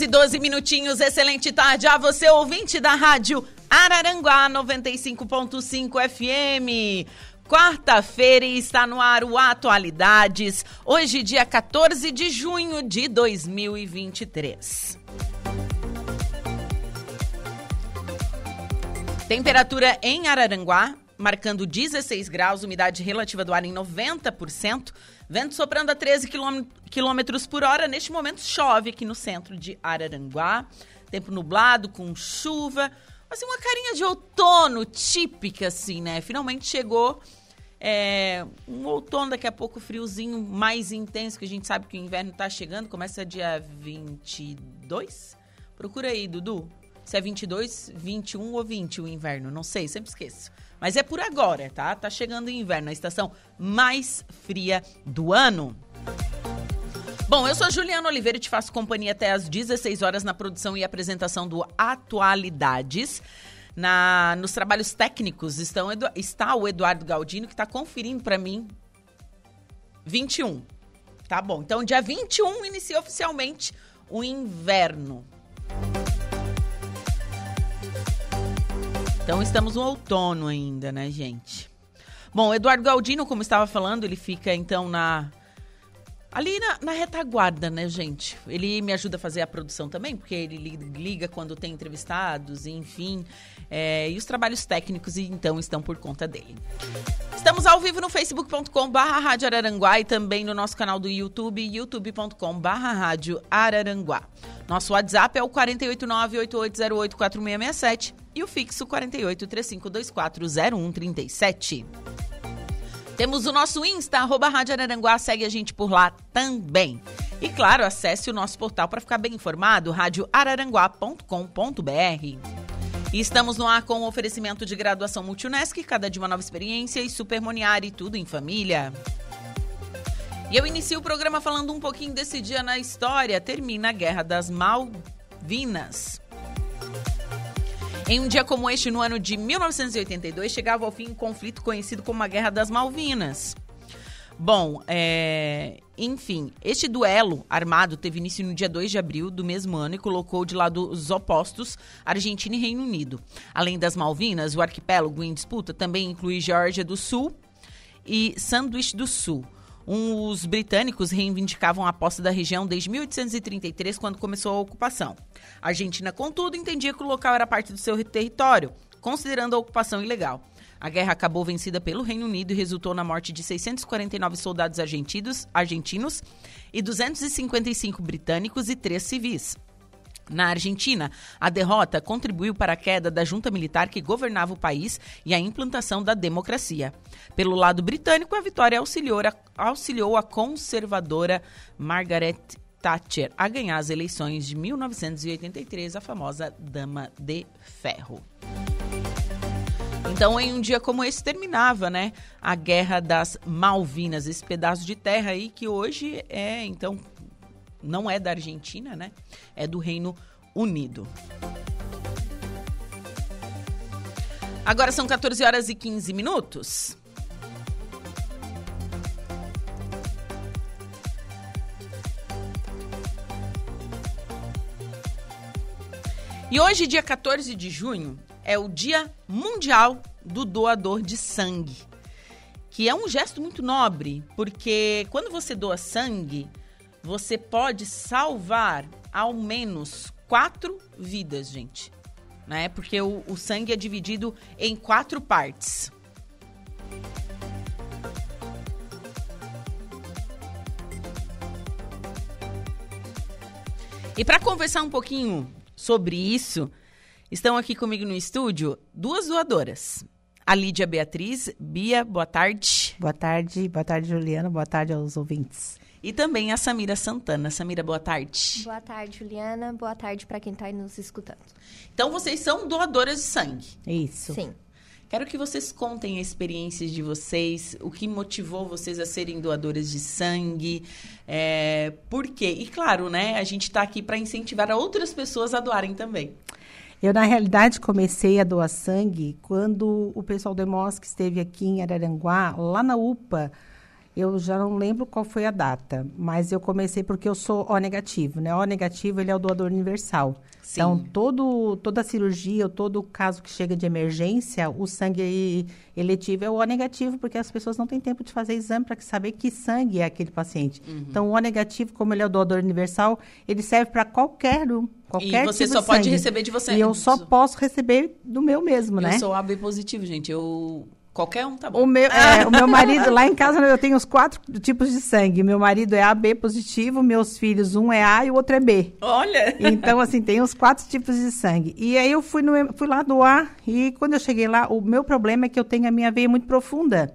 Horas e 12 minutinhos. Excelente tarde a você, ouvinte da rádio Araranguá 95.5 FM. Quarta-feira está no ar o Atualidades. Hoje, dia 14 de junho de 2023. Temperatura em Araranguá, marcando 16 graus, umidade relativa do ar em 90%, vento soprando a 13 quilômetros por hora. Neste momento chove aqui no centro de Araranguá, tempo nublado, com chuva, assim, uma carinha de outono típica, assim, né? Finalmente chegou é, um outono, daqui a pouco friozinho mais intenso, que a gente sabe que o inverno tá chegando, começa dia 22? Procura aí, Dudu. Se é 22, 21 ou 20 o inverno, não sei, sempre esqueço. Mas é por agora, tá? Tá chegando o inverno, a estação mais fria do ano. Bom, eu sou Juliana Oliveira e te faço companhia até às 16 horas na produção e apresentação do Atualidades. Na, nos trabalhos técnicos estão, está o Eduardo Galdino, que está conferindo para mim 21. Tá bom, então dia 21 inicia oficialmente o inverno. Então estamos no outono ainda, né, gente? Bom, Eduardo Galdino, como estava falando, ele fica então na ali na, na, retaguarda, né, gente? Ele me ajuda a fazer a produção também, porque ele liga quando tem entrevistados, enfim. É, e os trabalhos técnicos, então, estão por conta dele. Estamos ao vivo no facebook.com barra e também no nosso canal do YouTube, youtube.com barra. Nosso WhatsApp é o 489-8808-4667 e o fixo 4835240137. Temos o nosso Insta, arroba Rádio Araranguá, segue a gente por lá também. E claro, acesse o nosso portal para ficar bem informado, radioararanguá.com.br. E estamos no ar com o oferecimento de graduação Multunesc, cada dia uma nova experiência e Supermoniari, tudo em família. E eu inicio o programa falando um pouquinho desse dia na história. Termina a Guerra das Malvinas. Em um dia como este, no ano de 1982, chegava ao fim um conflito conhecido como a Guerra das Malvinas. Bom, é... enfim, este duelo armado teve início no dia 2 de abril do mesmo ano e colocou de lado os opostos Argentina e Reino Unido. Além das Malvinas, o arquipélago em disputa também inclui Geórgia do Sul e Sandwich do Sul. Os britânicos reivindicavam a posse da região desde 1833, quando começou a ocupação. A Argentina, contudo, entendia que o local era parte do seu território, considerando a ocupação ilegal. A guerra acabou vencida pelo Reino Unido e resultou na morte de 649 soldados argentinos, argentinos e 255 britânicos e três civis. Na Argentina, a derrota contribuiu para a queda da junta militar que governava o país e a implantação da democracia. Pelo lado britânico, a vitória auxiliou a, auxiliou a conservadora Margaret Thatcher a ganhar as eleições de 1983, a famosa Dama de Ferro. Então, em um dia como esse, terminava, né, a Guerra das Malvinas, esse pedaço de terra aí que hoje é, então, não é da Argentina, né? É do Reino Unido. Agora são 14 horas e 15 minutos. E hoje, dia 14 de junho, é o Dia Mundial do Doador de Sangue. Que é um gesto muito nobre, porque quando você doa sangue, você pode salvar ao menos quatro vidas, gente. Né? Porque o, o sangue é dividido em quatro partes. E para conversar um pouquinho sobre isso, estão aqui comigo no estúdio duas doadoras. a Lídia Beatriz. Bia, boa tarde. Boa tarde, boa tarde, Juliana, boa tarde aos ouvintes. E também a Samira Santana. Samira, boa tarde. Boa tarde, Juliana. Boa tarde para quem está nos escutando. Então, vocês são doadoras de sangue? Isso. Sim. Quero que vocês contem a experiência de vocês, o que motivou vocês a serem doadoras de sangue, é, por quê? E claro, né, a gente está aqui para incentivar outras pessoas a doarem também. Eu, na realidade, comecei a doar sangue quando o pessoal do EMOSC esteve aqui em Araranguá, lá na UPA. Eu já não lembro qual foi a data, mas eu comecei porque eu sou O negativo, né? O negativo, ele é o doador universal. Sim. Então, todo, toda cirurgia, todo caso que chega de emergência, o sangue eletivo é o O negativo, porque as pessoas não têm tempo de fazer exame para saber que sangue é aquele paciente. Uhum. Então, o O negativo, como ele é o doador universal, ele serve para qualquer um. Qualquer e você tipo só de pode sangue. receber de você. E eu só posso receber do meu mesmo, Eu né? sou AB positivo, gente. Eu qualquer um tá bom. O meu, é, o meu marido, lá em casa, eu tenho os quatro tipos de sangue. Meu marido é AB positivo, meus filhos, um é A e o outro é B. Olha. Então, assim, tem os quatro tipos de sangue. E aí eu fui, no, fui lá doar, e quando eu cheguei lá, o meu problema é que eu tenho a minha veia muito profunda.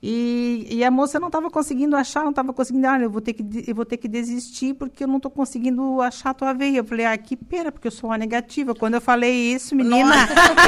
E, e a moça não estava conseguindo achar, não estava conseguindo, olha, eu vou ter que, eu vou ter que desistir porque eu não estou conseguindo achar a tua veia. Eu falei, ah, que pena, porque eu sou A negativa. Quando eu falei isso, menina,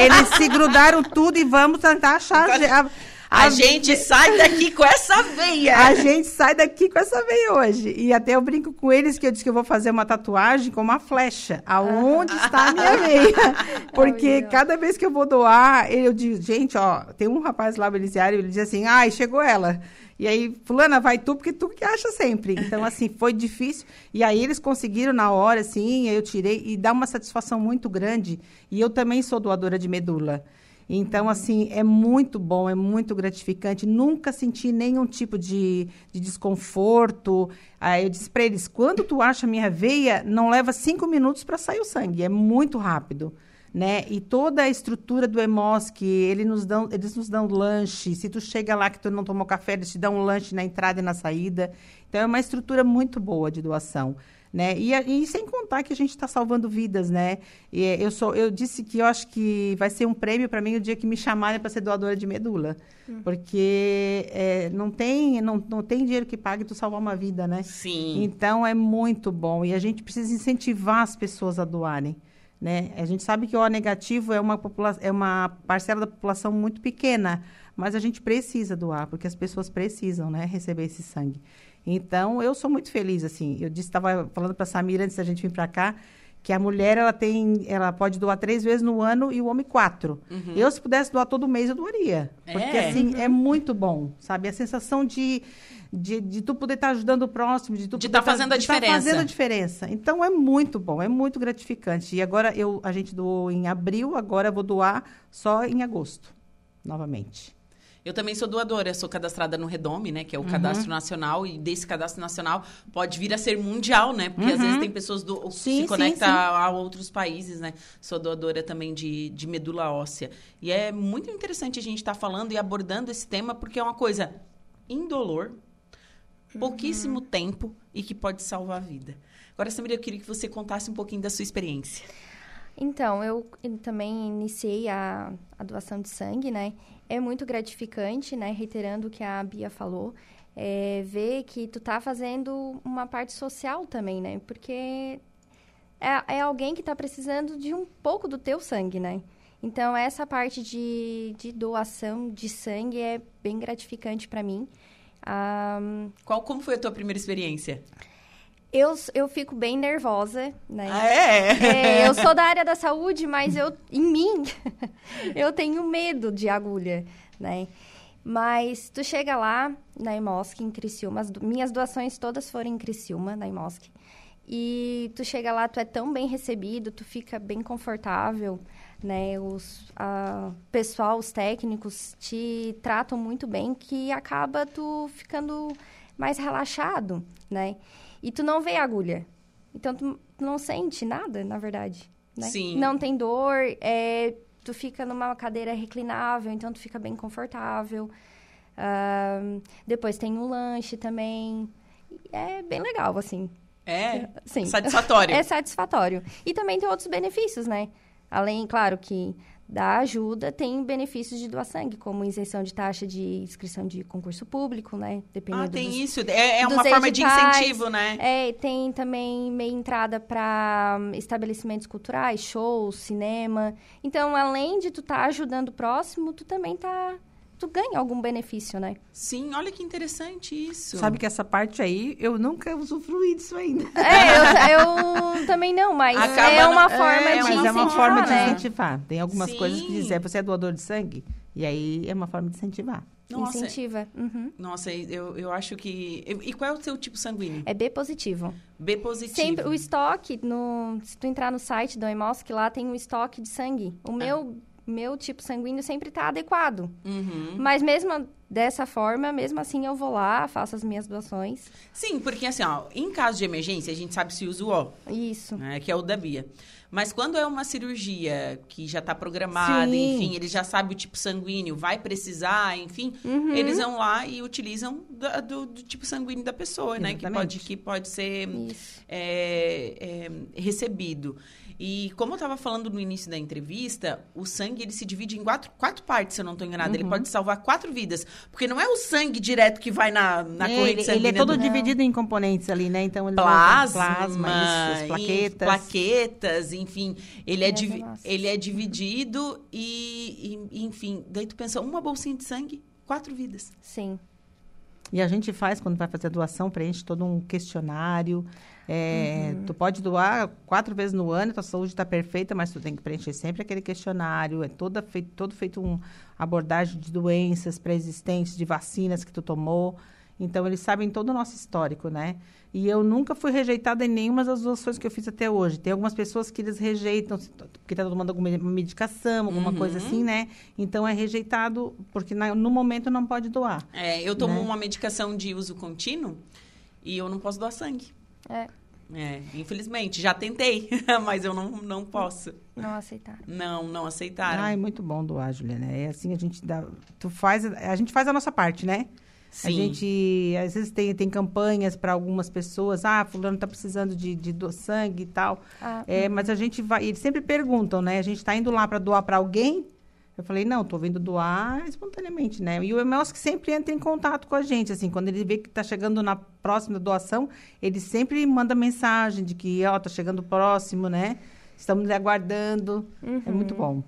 eles se grudaram tudo e vamos tentar achar. A, A, gente sai daqui com essa veia. a gente sai daqui com essa veia hoje. E até eu brinco com eles que eu disse que eu vou fazer uma tatuagem com uma flecha. Aonde está a minha veia? Porque cada vez que eu vou doar, eu digo, gente, ó, tem um rapaz lá, Beliziário, ele diz assim, ai, chegou ela. E aí, fulana, vai tu, porque tu que acha sempre. Então, assim, foi difícil. E aí eles conseguiram na hora, assim, aí eu tirei. E dá uma satisfação muito grande. E eu também sou doadora de medula. Então, assim, é muito bom, é muito gratificante. Nunca senti nenhum tipo de, de desconforto. Aí eu disse para eles: quando tu acha minha veia, não leva cinco minutos para sair o sangue, é muito rápido. Né? E toda a estrutura do EMOSC, ele nos dão, eles nos dão lanche. Se tu chega lá que tu não tomou café, eles te dão um lanche na entrada e na saída. Então, é uma estrutura muito boa de doação. Né? E, e sem contar que a gente está salvando vidas, né? E, eh, eu, sou, eu disse que eu acho que vai ser um prêmio para mim o dia que me chamarem para ser doadora de medula. Porque eh, não, tem, não, não tem dinheiro que pague tu salvar uma vida, né? Sim. Então é muito bom e a gente precisa incentivar as pessoas a doarem. Né? A gente sabe que o O negativo é uma, é uma parcela da população muito pequena, mas a gente precisa doar, porque as pessoas precisam né, receber esse sangue. Então, eu sou muito feliz, assim. Eu disse, estava falando para a Samira antes da gente vir para cá, que a mulher ela tem, ela pode doar três vezes no ano e o homem quatro. Eu, se pudesse doar todo mês, eu doaria. Porque, É? assim, é muito bom, sabe? A sensação de, de, de tu poder estar ajudando o próximo, de tu De poder tá fazendo a de tá diferença. fazendo a diferença. Então, é muito bom, é muito gratificante. E agora, eu, a gente doou em abril, agora eu vou doar só em agosto, novamente. Eu também sou doadora, sou cadastrada no Redome, né? Que é Uhum. o cadastro nacional, e desse cadastro nacional pode vir a ser mundial, né? Porque às vezes tem pessoas do, Uhum. Sim, se sim, conectam sim. a, a outros países, né? Sou doadora também de, de medula óssea. E é muito interessante a gente estar falando e abordando esse tema, porque é uma coisa indolor, pouquíssimo tempo e que pode salvar a vida. Agora, Samira, eu queria que você contasse um pouquinho da sua experiência. Então, eu também iniciei a, a doação de sangue, né? É muito gratificante, né? Reiterando o que a Bia falou, é, ver que tu tá fazendo uma parte social também, né? Porque é, é alguém que tá precisando de um pouco do teu sangue, né? Então, essa parte de, de doação de sangue é bem gratificante para mim. Ah, Qual, como foi a tua primeira experiência? Eu, eu fico bem nervosa, né? Ah, é? É, eu sou da área da saúde, mas eu, em mim, eu tenho medo de agulha, né? Mas tu chega lá na Imosc, em Criciúma, as minhas doações todas foram em Criciúma, na Imosc. E tu chega lá, tu é tão bem recebido, tu fica bem confortável, né? Os a, pessoal, os técnicos te tratam muito bem, que acaba tu ficando mais relaxado, né? E tu não vê agulha. Então, tu não sente nada, na verdade. Né? Sim. Não tem dor, é, tu fica numa cadeira reclinável, então tu fica bem confortável. Ahn, depois tem um lanche também. É bem legal, assim. É? Sim. Satisfatório. É satisfatório. E também tem outros benefícios, né? Além, claro, que da ajuda tem benefícios de doar sangue, como isenção de taxa de inscrição de concurso público, né? Dependendo ah, tem dos, isso. É, é uma forma editais. de incentivo, né? É, tem também meia entrada para hum, estabelecimentos culturais, shows, cinema. Então, além de tu estar tá ajudando o próximo, tu também tá tu ganha algum benefício, né? Sim, olha que interessante isso. Sabe que essa parte aí, eu nunca usufruí disso ainda. É, eu, eu também não, mas Acaba é uma forma é, de mas incentivar, é uma forma de né? incentivar. Tem algumas Sim. coisas que dizem, você é doador de sangue? E aí é uma forma de incentivar. Nossa, Incentiva. Uhum. Nossa, eu, eu acho que... E qual é o seu tipo sanguíneo? É B positivo. B positivo. Sempre, o estoque, no, se tu entrar no site do Emosk, lá tem um estoque de sangue. O ah. meu meu tipo sanguíneo sempre está adequado. Uhum. Mas mesmo dessa forma, mesmo assim eu vou lá, faço as minhas doações. Sim, porque assim, ó, em caso de emergência, a gente sabe se usa o O. Isso. Né, que é o da Bia. Mas quando é uma cirurgia que já está programada, Sim. enfim, ele já sabe o tipo sanguíneo, vai precisar, enfim, uhum. eles vão lá e utilizam do, do, do tipo sanguíneo da pessoa, Exatamente. né? Que pode, que pode ser é, é, recebido. E como eu estava falando no início da entrevista, o sangue ele se divide em quatro, quatro partes, se eu não estou enganada. Uhum. Ele pode salvar quatro vidas. Porque não é o sangue direto que vai na, na é, corrente sanguínea. Ele é todo do... dividido em componentes ali, né? Então, ele plasma, plasma isso, plaquetas. plaquetas, enfim. Ele é, divi ele é dividido e, e, enfim. Daí tu pensa, uma bolsinha de sangue, quatro vidas. Sim. E a gente faz, quando vai fazer a doação, preenche todo um questionário. É, uhum. Tu pode doar quatro vezes no ano, tua saúde está perfeita, mas tu tem que preencher sempre aquele questionário. É toda feito, todo feito uma abordagem de doenças pré-existentes, de vacinas que tu tomou. Então, eles sabem todo o nosso histórico, né? E eu nunca fui rejeitada em nenhuma das doações que eu fiz até hoje. Tem algumas pessoas que eles rejeitam, porque está tomando alguma medicação, alguma uhum. coisa assim, né? Então, é rejeitado, porque na, no momento não pode doar. É, eu tomo né? uma medicação de uso contínuo e eu não posso doar sangue. É. É, infelizmente, já tentei, mas eu não, não posso. Não aceitaram. Não, não aceitaram. Ai, muito bom doar, Juliana. É assim, a gente dá. Tu faz. A gente faz a nossa parte, né? Sim. A gente, às vezes, tem, tem campanhas para algumas pessoas. Ah, fulano está precisando de, de do sangue e tal. Ah, é, uhum. Mas a gente vai... Eles sempre perguntam, né? A gente está indo lá para doar para alguém? Eu falei, não, estou vindo doar espontaneamente, né? E o Emelsk sempre entra em contato com a gente, assim. Quando ele vê que está chegando na próxima doação, ele sempre manda mensagem de que, ó, oh, está chegando próximo, né? Estamos lhe aguardando. Uhum. É muito bom.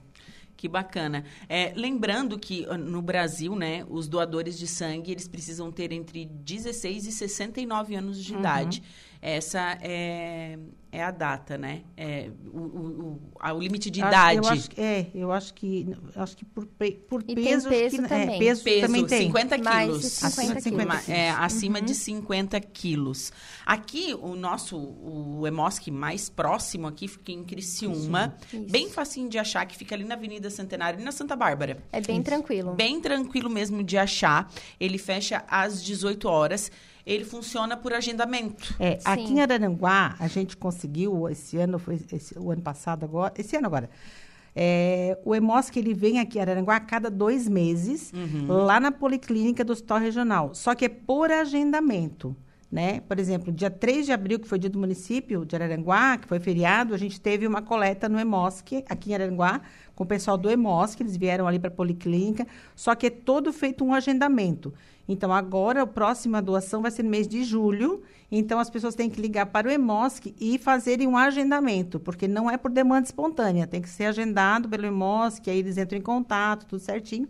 Que bacana. É, lembrando que ah, no Brasil, né, os doadores de sangue, eles precisam ter entre 16 e 69 anos de uhum. idade. Essa é, é a data, né? É, o, o, o, o limite de idade. Eu acho, é, eu acho que acho que por, por e peso, peso que, é, também. É, peso, peso também tem. 50 quilos. 50 quilos. quilos. É, acima uhum. de 50 quilos. Aqui, o nosso, o Emosc mais próximo aqui fica em Criciúma. Isso. Bem facinho de achar, que fica ali na Avenida Centenário e na Santa Bárbara. É bem Isso. tranquilo. Bem tranquilo mesmo de achar. Ele fecha às 18 horas ele funciona por agendamento. É, aqui em Araranguá, a gente conseguiu, esse ano, foi esse, o ano passado agora, esse ano agora, é, o EMOSC ele vem aqui em Araranguá a cada dois meses, uhum. lá na Policlínica do Hospital Regional. Só que é por agendamento. Né? Por exemplo, dia 3 de abril, que foi dia do município de Araranguá, que foi feriado, a gente teve uma coleta no EMOSC, aqui em Araranguá, com o pessoal do EMOSC, eles vieram ali para a Policlínica, só que é todo feito um agendamento. Então, agora, a próxima doação vai ser no mês de julho. Então, as pessoas têm que ligar para o EMOSC e fazerem um agendamento, porque não é por demanda espontânea, tem que ser agendado pelo EMOSC, aí eles entram em contato, tudo certinho.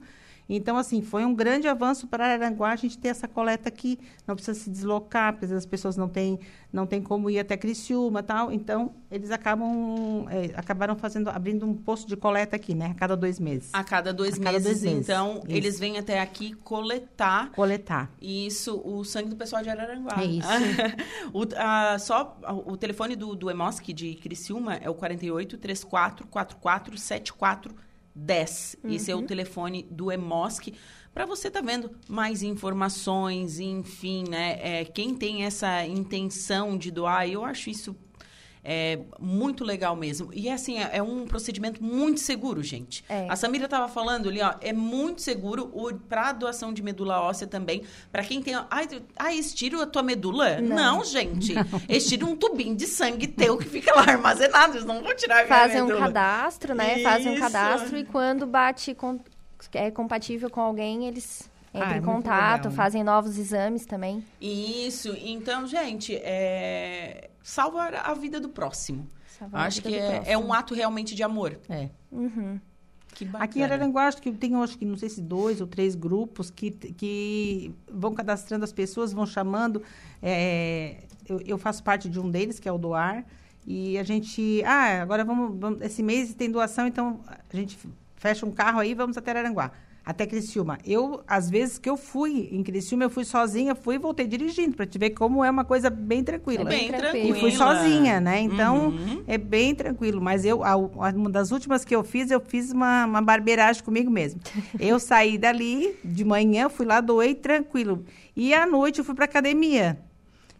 Então, assim, foi um grande avanço para Aranguá a gente ter essa coleta aqui. Não precisa se deslocar, porque as pessoas não têm, não têm como ir até Criciúma tal. Então, eles acabam é, acabaram fazendo, abrindo um posto de coleta aqui, né? A cada dois meses. A cada dois, a cada meses, dois meses, Então, isso. eles vêm até aqui coletar. Coletar. Isso, o sangue do pessoal de Araranguá. É isso. o, a, só o telefone do, do EMOSC de Criciúma é o 48 34 44 74 10. Uhum. Esse é o uhum. telefone do EMOSC. Para você tá vendo mais informações, enfim, né? É, quem tem essa intenção de doar, eu acho isso É muito legal mesmo. E assim, é, é um procedimento muito seguro, gente. É. A Samira estava falando ali, ó, é muito seguro para doação de medula óssea também. Para quem tem. Ai, ai, estiro a tua medula? Não, gente. Estira um tubinho de sangue teu que fica lá armazenado. Eles não vão tirar a Fazem um cadastro, né? Fazem um Isso. cadastro e quando bate com, é compatível com alguém, eles entram Ah, é em contato, legal. fazem novos exames também. Isso. Então, gente, é... salva a vida do próximo. Salvar a Acho vida que do é, é um ato realmente de amor. É. Uhum. Que bacana. Aqui em Araranguá, acho que tem, acho que não sei se dois ou três grupos que, que vão cadastrando as pessoas, vão chamando. é, eu, eu faço parte de um deles, que é o Doar. E a gente. Ah, agora vamos, vamos- Esse mês tem doação, então a gente fecha um carro aí e vamos até Araranguá. Até Criciúma. Eu, às vezes que eu fui em Criciúma, eu fui sozinha, fui e voltei dirigindo, para te ver como é uma coisa bem tranquila. É bem tranquilo. tranquilo. E fui sozinha, né? Então, Uhum. é bem tranquilo. Mas eu, a- a- uma das últimas que eu fiz, eu fiz uma, uma barbeiragem comigo mesmo. Eu saí dali, de manhã, fui lá, doei tranquilo. E à noite eu fui para academia.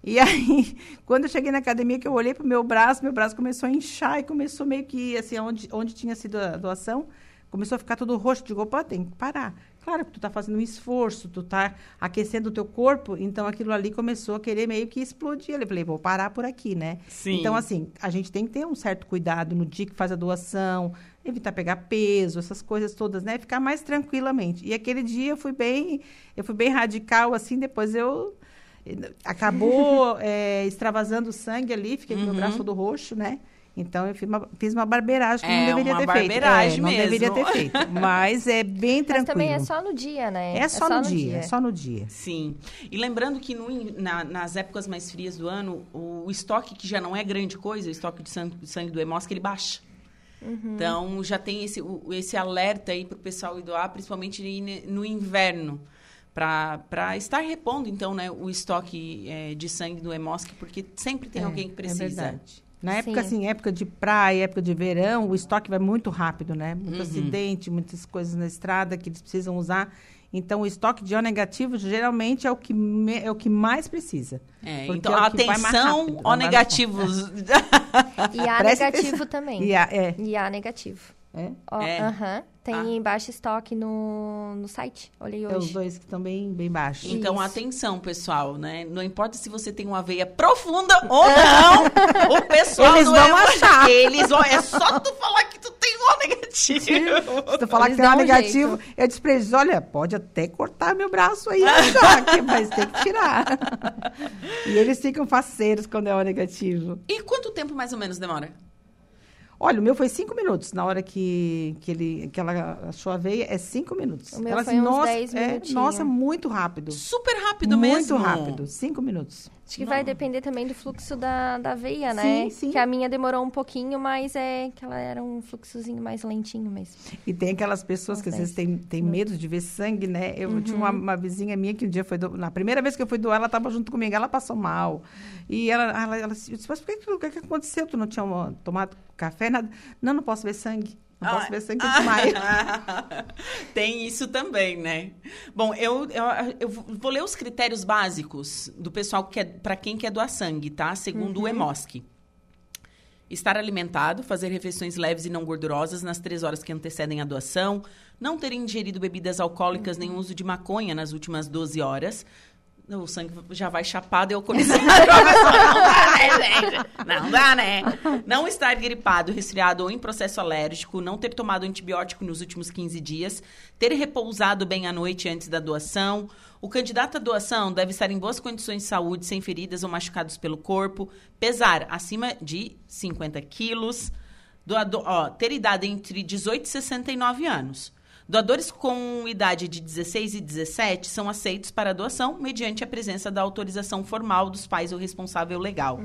E aí, quando eu cheguei na academia, que eu olhei pro meu braço, meu braço começou a inchar e começou meio que, assim, onde, onde tinha sido a doação, começou a ficar tudo roxo. Digo, opa, tem que parar. Claro que tu tá fazendo um esforço, tu tá aquecendo o teu corpo, então aquilo ali começou a querer meio que explodir. Eu falei, vou parar por aqui, né? Sim. Então, assim, a gente tem que ter um certo cuidado no dia que faz a doação, evitar pegar peso, essas coisas todas, né? Ficar mais tranquilamente. E aquele dia eu fui bem, eu fui bem radical, assim, depois eu acabou eh, extravasando o sangue ali, fiquei com o meu braço todo roxo, né? Então eu fiz uma, fiz uma barbeiragem que É, não deveria ter feito. barbeiragem É, não mesmo. deveria ter feito. Mas é bem Mas tranquilo. também é só no dia, né? É só no dia, é só no dia. Sim. E lembrando que no na- nas épocas mais frias do ano, o, estoque, que já não é grande coisa, o estoque de sangue, de sangue do Hemosca, ele baixa. Uhum. Então, já tem esse, o- esse alerta aí para o pessoal ir doar, principalmente no inverno, para estar repondo, então, né, o estoque eh, de sangue do Hemosca, porque sempre tem É, alguém que precisa. É verdade. Na época, Sim. assim, época de praia, época de verão, o estoque vai muito rápido, né? Muito Uhum. acidente, muitas coisas na estrada que eles precisam usar. Então, o estoque de O negativo geralmente é o que, me- é o que mais precisa. É, então, é o atenção, rápido, mais negativos. E A Presta negativo atenção. também. E a, é, E A negativo. É, Ó, É. aham. Tem Ah. baixo estoque no, no site. Olhei é os hoje. dois que estão bem, bem baixos. Então, Isso. atenção, pessoal, né? Não importa se você tem uma veia profunda ou não, o pessoal Eles vão hemo- achar. Eles vão, é só tu falar que tu tem O negativo. Se tu falar Eles que tem um dão um negativo, eu disse pra eles, olha, pode até cortar meu braço aí, achar, que- mas tem que tirar. e eles ficam faceiros quando é o negativo. E quanto tempo mais ou menos demora? Olha, o meu foi cinco minutos. Na hora que, que, ele, que ela achou a veia, é cinco minutos. O meu ela foi uns nossa, 10 é, minutinhos. nossa, muito rápido. Super rápido muito mesmo. rápido. Cinco minutos. Acho que vai depender também do fluxo da, da veia, né? Sim, sim. Que a minha demorou um pouquinho, mas é que ela era um fluxozinho mais lentinho mesmo. E tem aquelas pessoas que às vezes têm, têm medo de ver sangue, né? Eu tinha Uhum. uma, uma vizinha minha que um dia foi... Do... Na primeira vez que eu fui doar, ela estava junto comigo. Ela passou mal. E ela, ela, ela disse, mas por que, que, que aconteceu? Tu não tinha tomado café? Nada? Não, não posso ver sangue. Não posso Ah, ver sangue, eu desmaio. Tem isso também, né? Bom, eu, eu, eu vou ler os critérios básicos do pessoal que é para quem quer doar sangue, tá? Segundo Uhum. o EMOSC. Estar alimentado, fazer refeições leves e não gordurosas nas três horas que antecedem a doação, não ter ingerido bebidas alcoólicas nem uso de maconha nas últimas 12 horas. O sangue já vai chapado e alcoolizado. não dá, né? Não né? Não estar gripado, resfriado ou em processo alérgico, não ter tomado antibiótico nos últimos 15 dias, ter repousado bem à noite antes da doação. O candidato à doação deve estar em boas condições de saúde, sem feridas ou machucados pelo corpo, pesar acima de 50 quilos, doador, ó, ter idade entre 18 e 69 anos. Doadores com idade de 16 e 17 são aceitos para doação mediante a presença da autorização formal dos pais ou responsável legal.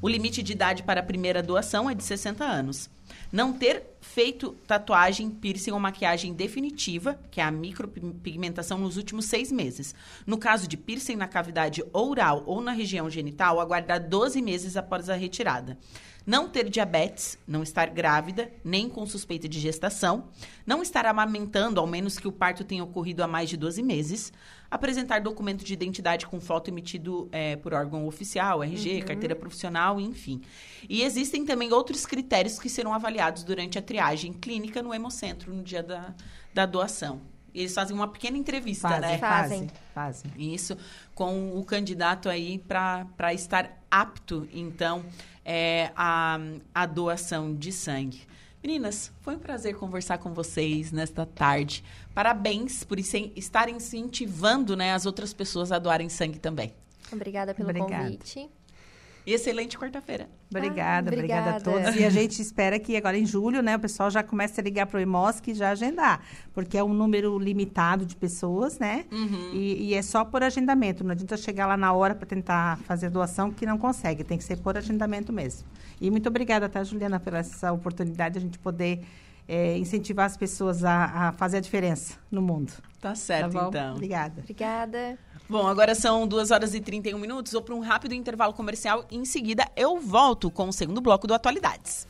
O limite de idade para a primeira doação é de 60 anos. Não ter feito tatuagem, piercing ou maquiagem definitiva, que é a micropigmentação nos últimos seis meses. No caso de piercing na cavidade oral ou na região genital, aguardar 12 meses após a retirada. Não ter diabetes, não estar grávida, nem com suspeita de gestação, não estar amamentando, ao menos que o parto tenha ocorrido há mais de 12 meses, apresentar documento de identidade com foto emitido é, por órgão oficial, RG, uhum. carteira profissional, enfim. E existem também outros critérios que serão avaliados durante a triagem clínica no Hemocentro, no dia da, da doação. Eles fazem uma pequena entrevista, fazem, né? Fazem, fazem. Isso, com o candidato aí para estar apto, então, é, a, a doação de sangue. Meninas, foi um prazer conversar com vocês nesta tarde. Parabéns por estarem incentivando né, as outras pessoas a doarem sangue também. Obrigada pelo Obrigada. convite. E excelente quarta-feira. Obrigada, ah, obrigada, obrigada, a todos. E a gente espera que agora em julho, né, o pessoal já comece a ligar para o EMOSC e já agendar, porque é um número limitado de pessoas, né? Uhum. E, e, é só por agendamento. Não adianta chegar lá na hora para tentar fazer doação que não consegue. Tem que ser por agendamento mesmo. E muito obrigada, tá, Juliana, pela essa oportunidade de a gente poder é, incentivar as pessoas a, a, fazer a diferença no mundo. Tá certo, tá então. Obrigada. Obrigada. Bom, agora são 2 horas e 31 minutos. Vou para um rápido intervalo comercial e em seguida eu volto com o segundo bloco do Atualidades.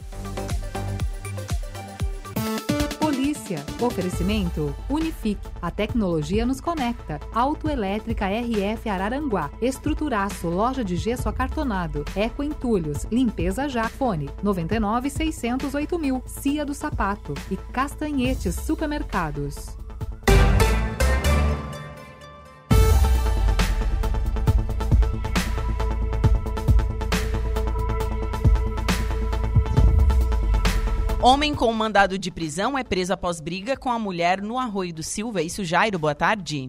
Polícia. Oferecimento Unifique. A tecnologia nos conecta. Autoelétrica RF Araranguá. Estruturaço. Loja de gesso acartonado. Eco Entulhos. Limpeza já. Fone 99 608 mil. Cia do Sapato. E Castanhetes Supermercados. Homem com mandado de prisão é preso após briga com a mulher no Arroio do Silva. É isso, Jairo, boa tarde.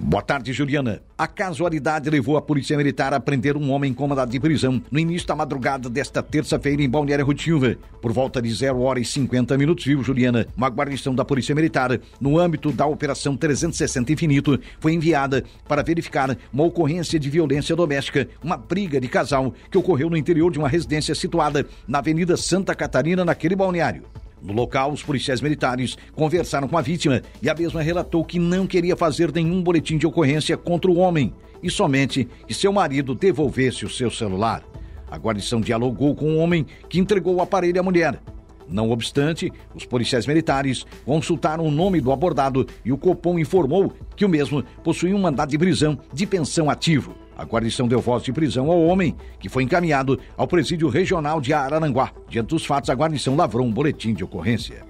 Boa tarde, Juliana. A casualidade levou a Polícia Militar a prender um homem com mandado de prisão no início da madrugada desta terça-feira em Balneário Rutilva. Por volta de 0 horas e 50 minutos, viu, Juliana? Uma guarnição da Polícia Militar, no âmbito da Operação 360 Infinito, foi enviada para verificar uma ocorrência de violência doméstica, uma briga de casal que ocorreu no interior de uma residência situada na Avenida Santa Catarina, naquele balneário. No local, os policiais militares conversaram com a vítima e a mesma relatou que não queria fazer nenhum boletim de ocorrência contra o homem e somente que seu marido devolvesse o seu celular. A guarnição dialogou com o homem que entregou o aparelho à mulher. Não obstante, os policiais militares consultaram o nome do abordado e o Copom informou que o mesmo possuía um mandado de prisão de pensão ativo. A guarnição deu voz de prisão ao homem, que foi encaminhado ao presídio regional de Araranguá. Diante dos fatos, a guarnição lavrou um boletim de ocorrência.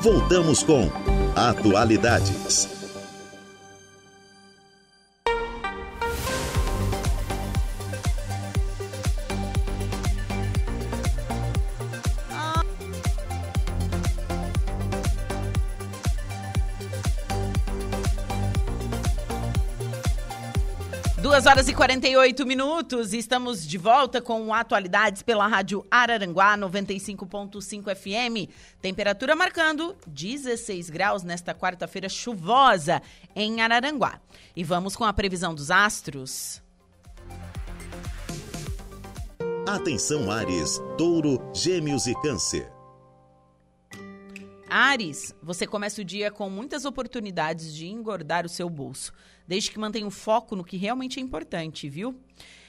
Voltamos com Atualidades. Duas horas e 48 minutos, estamos de volta com atualidades pela Rádio Araranguá 95.5 FM. Temperatura marcando 16 graus nesta quarta-feira chuvosa em Araranguá. E vamos com a previsão dos astros. Atenção Ares, Touro, Gêmeos e Câncer. Ares, você começa o dia com muitas oportunidades de engordar o seu bolso desde que mantenha o foco no que realmente é importante, viu?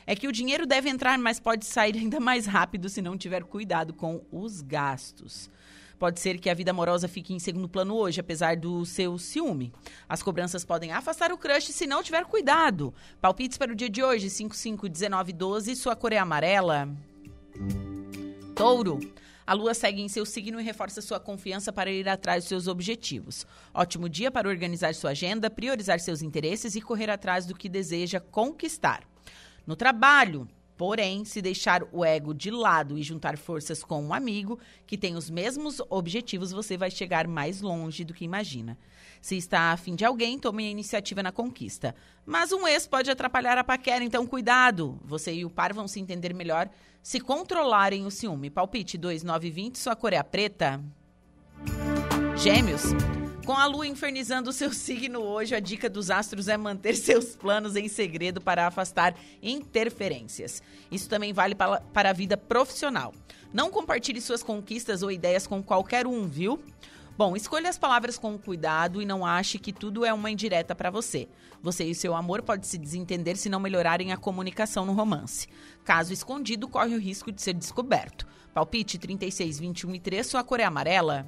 É que o dinheiro deve entrar, mas pode sair ainda mais rápido se não tiver cuidado com os gastos. Pode ser que a vida amorosa fique em segundo plano hoje, apesar do seu ciúme. As cobranças podem afastar o crush se não tiver cuidado. Palpites para o dia de hoje, 55, 19, 12. Sua cor é amarela. Touro. A lua segue em seu signo e reforça sua confiança para ir atrás dos seus objetivos. Ótimo dia para organizar sua agenda, priorizar seus interesses e correr atrás do que deseja conquistar. No trabalho, Porém, se deixar o ego de lado e juntar forças com um amigo que tem os mesmos objetivos, você vai chegar mais longe do que imagina. Se está afim de alguém, tome a iniciativa na conquista. Mas um ex pode atrapalhar a paquera, então cuidado! Você e o par vão se entender melhor se controlarem o ciúme. Palpite 2920, sua cor é a preta. Gêmeos. Com a lua infernizando o seu signo hoje, a dica dos astros é manter seus planos em segredo para afastar interferências. Isso também vale para a vida profissional. Não compartilhe suas conquistas ou ideias com qualquer um, viu? Bom, escolha as palavras com cuidado e não ache que tudo é uma indireta para você. Você e seu amor pode se desentender se não melhorarem a comunicação no romance. Caso escondido, corre o risco de ser descoberto. Palpite 36, 21 e 3, sua cor é amarela.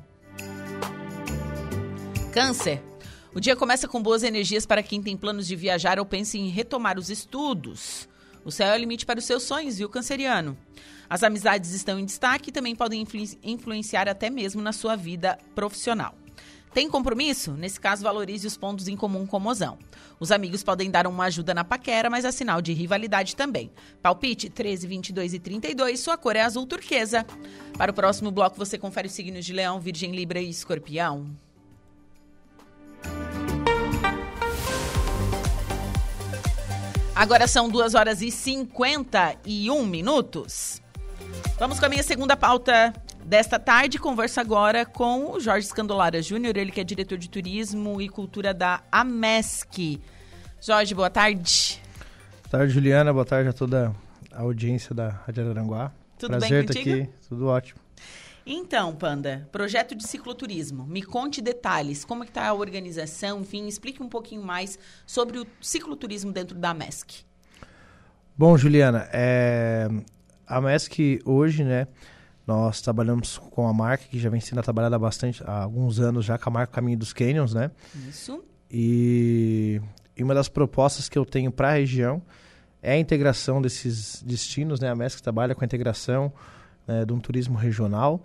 Câncer. O dia começa com boas energias para quem tem planos de viajar ou pensa em retomar os estudos. O céu é o limite para os seus sonhos, viu, canceriano? As amizades estão em destaque e também podem influ influenciar até mesmo na sua vida profissional. Tem compromisso? Nesse caso, valorize os pontos em comum com o mozão. Os amigos podem dar uma ajuda na paquera, mas é sinal de rivalidade também. Palpite 13, 22 e 32, sua cor é azul turquesa. Para o próximo bloco, você confere os signos de Leão, Virgem, Libra e Escorpião. Agora são 2 horas e 51 minutos. Vamos com a minha segunda pauta desta tarde. Conversa agora com o Jorge Escandolara Júnior, ele que é diretor de turismo e cultura da AMESC. Jorge, boa tarde. Boa tarde, Juliana. Boa tarde a toda a audiência da Rádio Araranguá. Tudo Prazer bem contigo? estar aqui. Tudo ótimo. Então, Panda, projeto de cicloturismo. Me conte detalhes, como está a organização, enfim, explique um pouquinho mais sobre o cicloturismo dentro da MESC. Bom, Juliana, é... a MESC hoje, né, nós trabalhamos com a marca que já vem sendo trabalhada há bastante, há alguns anos já, com a marca Caminho dos Canyons, né? Isso. E, e uma das propostas que eu tenho para a região é a integração desses destinos, né? A MESC trabalha com a integração né, de um turismo regional.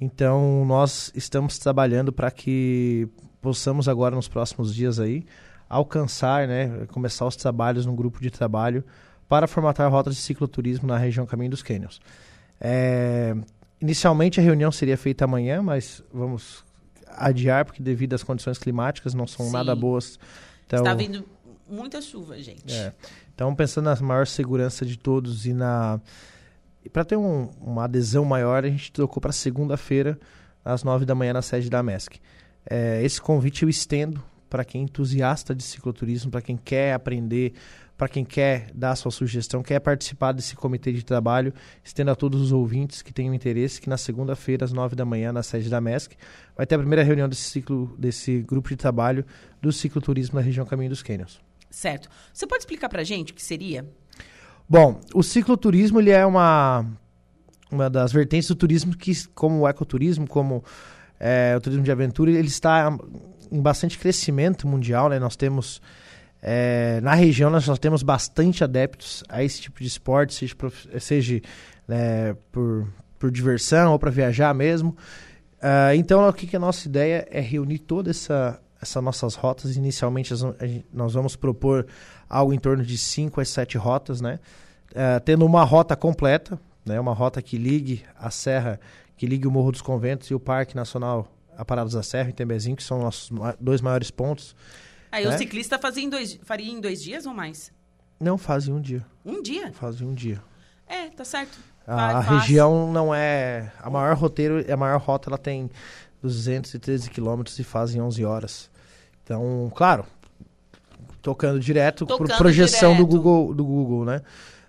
Então, nós estamos trabalhando para que possamos agora, nos próximos dias aí, alcançar, né, começar os trabalhos num grupo de trabalho para formatar rotas de cicloturismo na região Caminho dos Canyons. É, inicialmente, a reunião seria feita amanhã, mas vamos adiar, porque devido às condições climáticas não são Sim. nada boas. Então, Está vindo muita chuva, gente. é. Então, pensando na maior segurança de todos e na para ter um- uma adesão maior, a gente trocou para segunda-feira, às nove da manhã, na sede da MESC. É, esse convite eu estendo para quem é entusiasta de cicloturismo, para quem quer aprender, para quem quer dar sua sugestão, quer participar desse comitê de trabalho, estendo a todos os ouvintes que tenham interesse, que na segunda-feira, às nove da manhã, na sede da MESC, vai ter a primeira reunião desse, ciclo, desse grupo de trabalho do cicloturismo na região Caminho dos Canyons. Certo. Você pode explicar pra gente o que seria? Bom, o cicloturismo ele é uma, uma das vertentes do turismo que, como o ecoturismo, como é, o turismo de aventura, ele está em bastante crescimento mundial, né? Nós temos é, na região nós já temos bastante adeptos a esse tipo de esporte, seja, seja né, por, por diversão ou para viajar mesmo. Ah, então, o que, que a nossa ideia é reunir toda essa essas nossas rotas. Inicialmente, nós vamos propor algo em torno de 5 a 7 rotas, né? Ah, tendo uma rota completa, né? Uma rota que ligue a serra, que ligue o Morro dos Conventos e o Parque Nacional Aparados da Serra, em Tembezinho, que são nossos dois maiores pontos. Aí o É? ciclista fazia em dois, faria em dois dias ou mais? Não fazem um dia, Um dia? fazem um dia. É, tá certo. A, Vai, a fácil. região não é. A maior roteiro, a maior rota, ela tem 213 quilômetros e fazem 11 horas. Então, claro, tocando direto por projeção do direto. Google, do Google, né?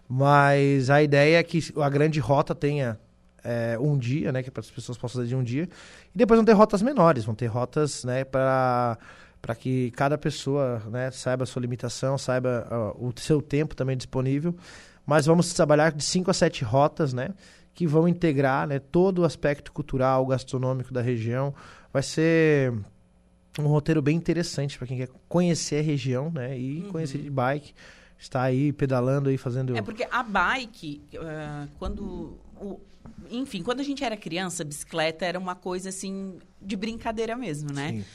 Mas a ideia é que a grande rota tenha é, um dia, né? Que as pessoas possam fazer de um dia. E depois vão ter rotas menores, vão ter rotas, né? Para para que cada pessoa né, saiba a sua limitação, saiba ó, o seu tempo também disponível. Mas vamos trabalhar de 5 a 7 rotas, né? Que vão integrar né, todo o aspecto cultural, gastronômico da região. Vai ser um roteiro bem interessante para quem quer conhecer a região, né? E conhecer de bike. Está aí pedalando aí, fazendo... É porque a bike, ah, quando. o- enfim, quando a gente era criança, bicicleta era uma coisa assim de brincadeira mesmo, né? Sim.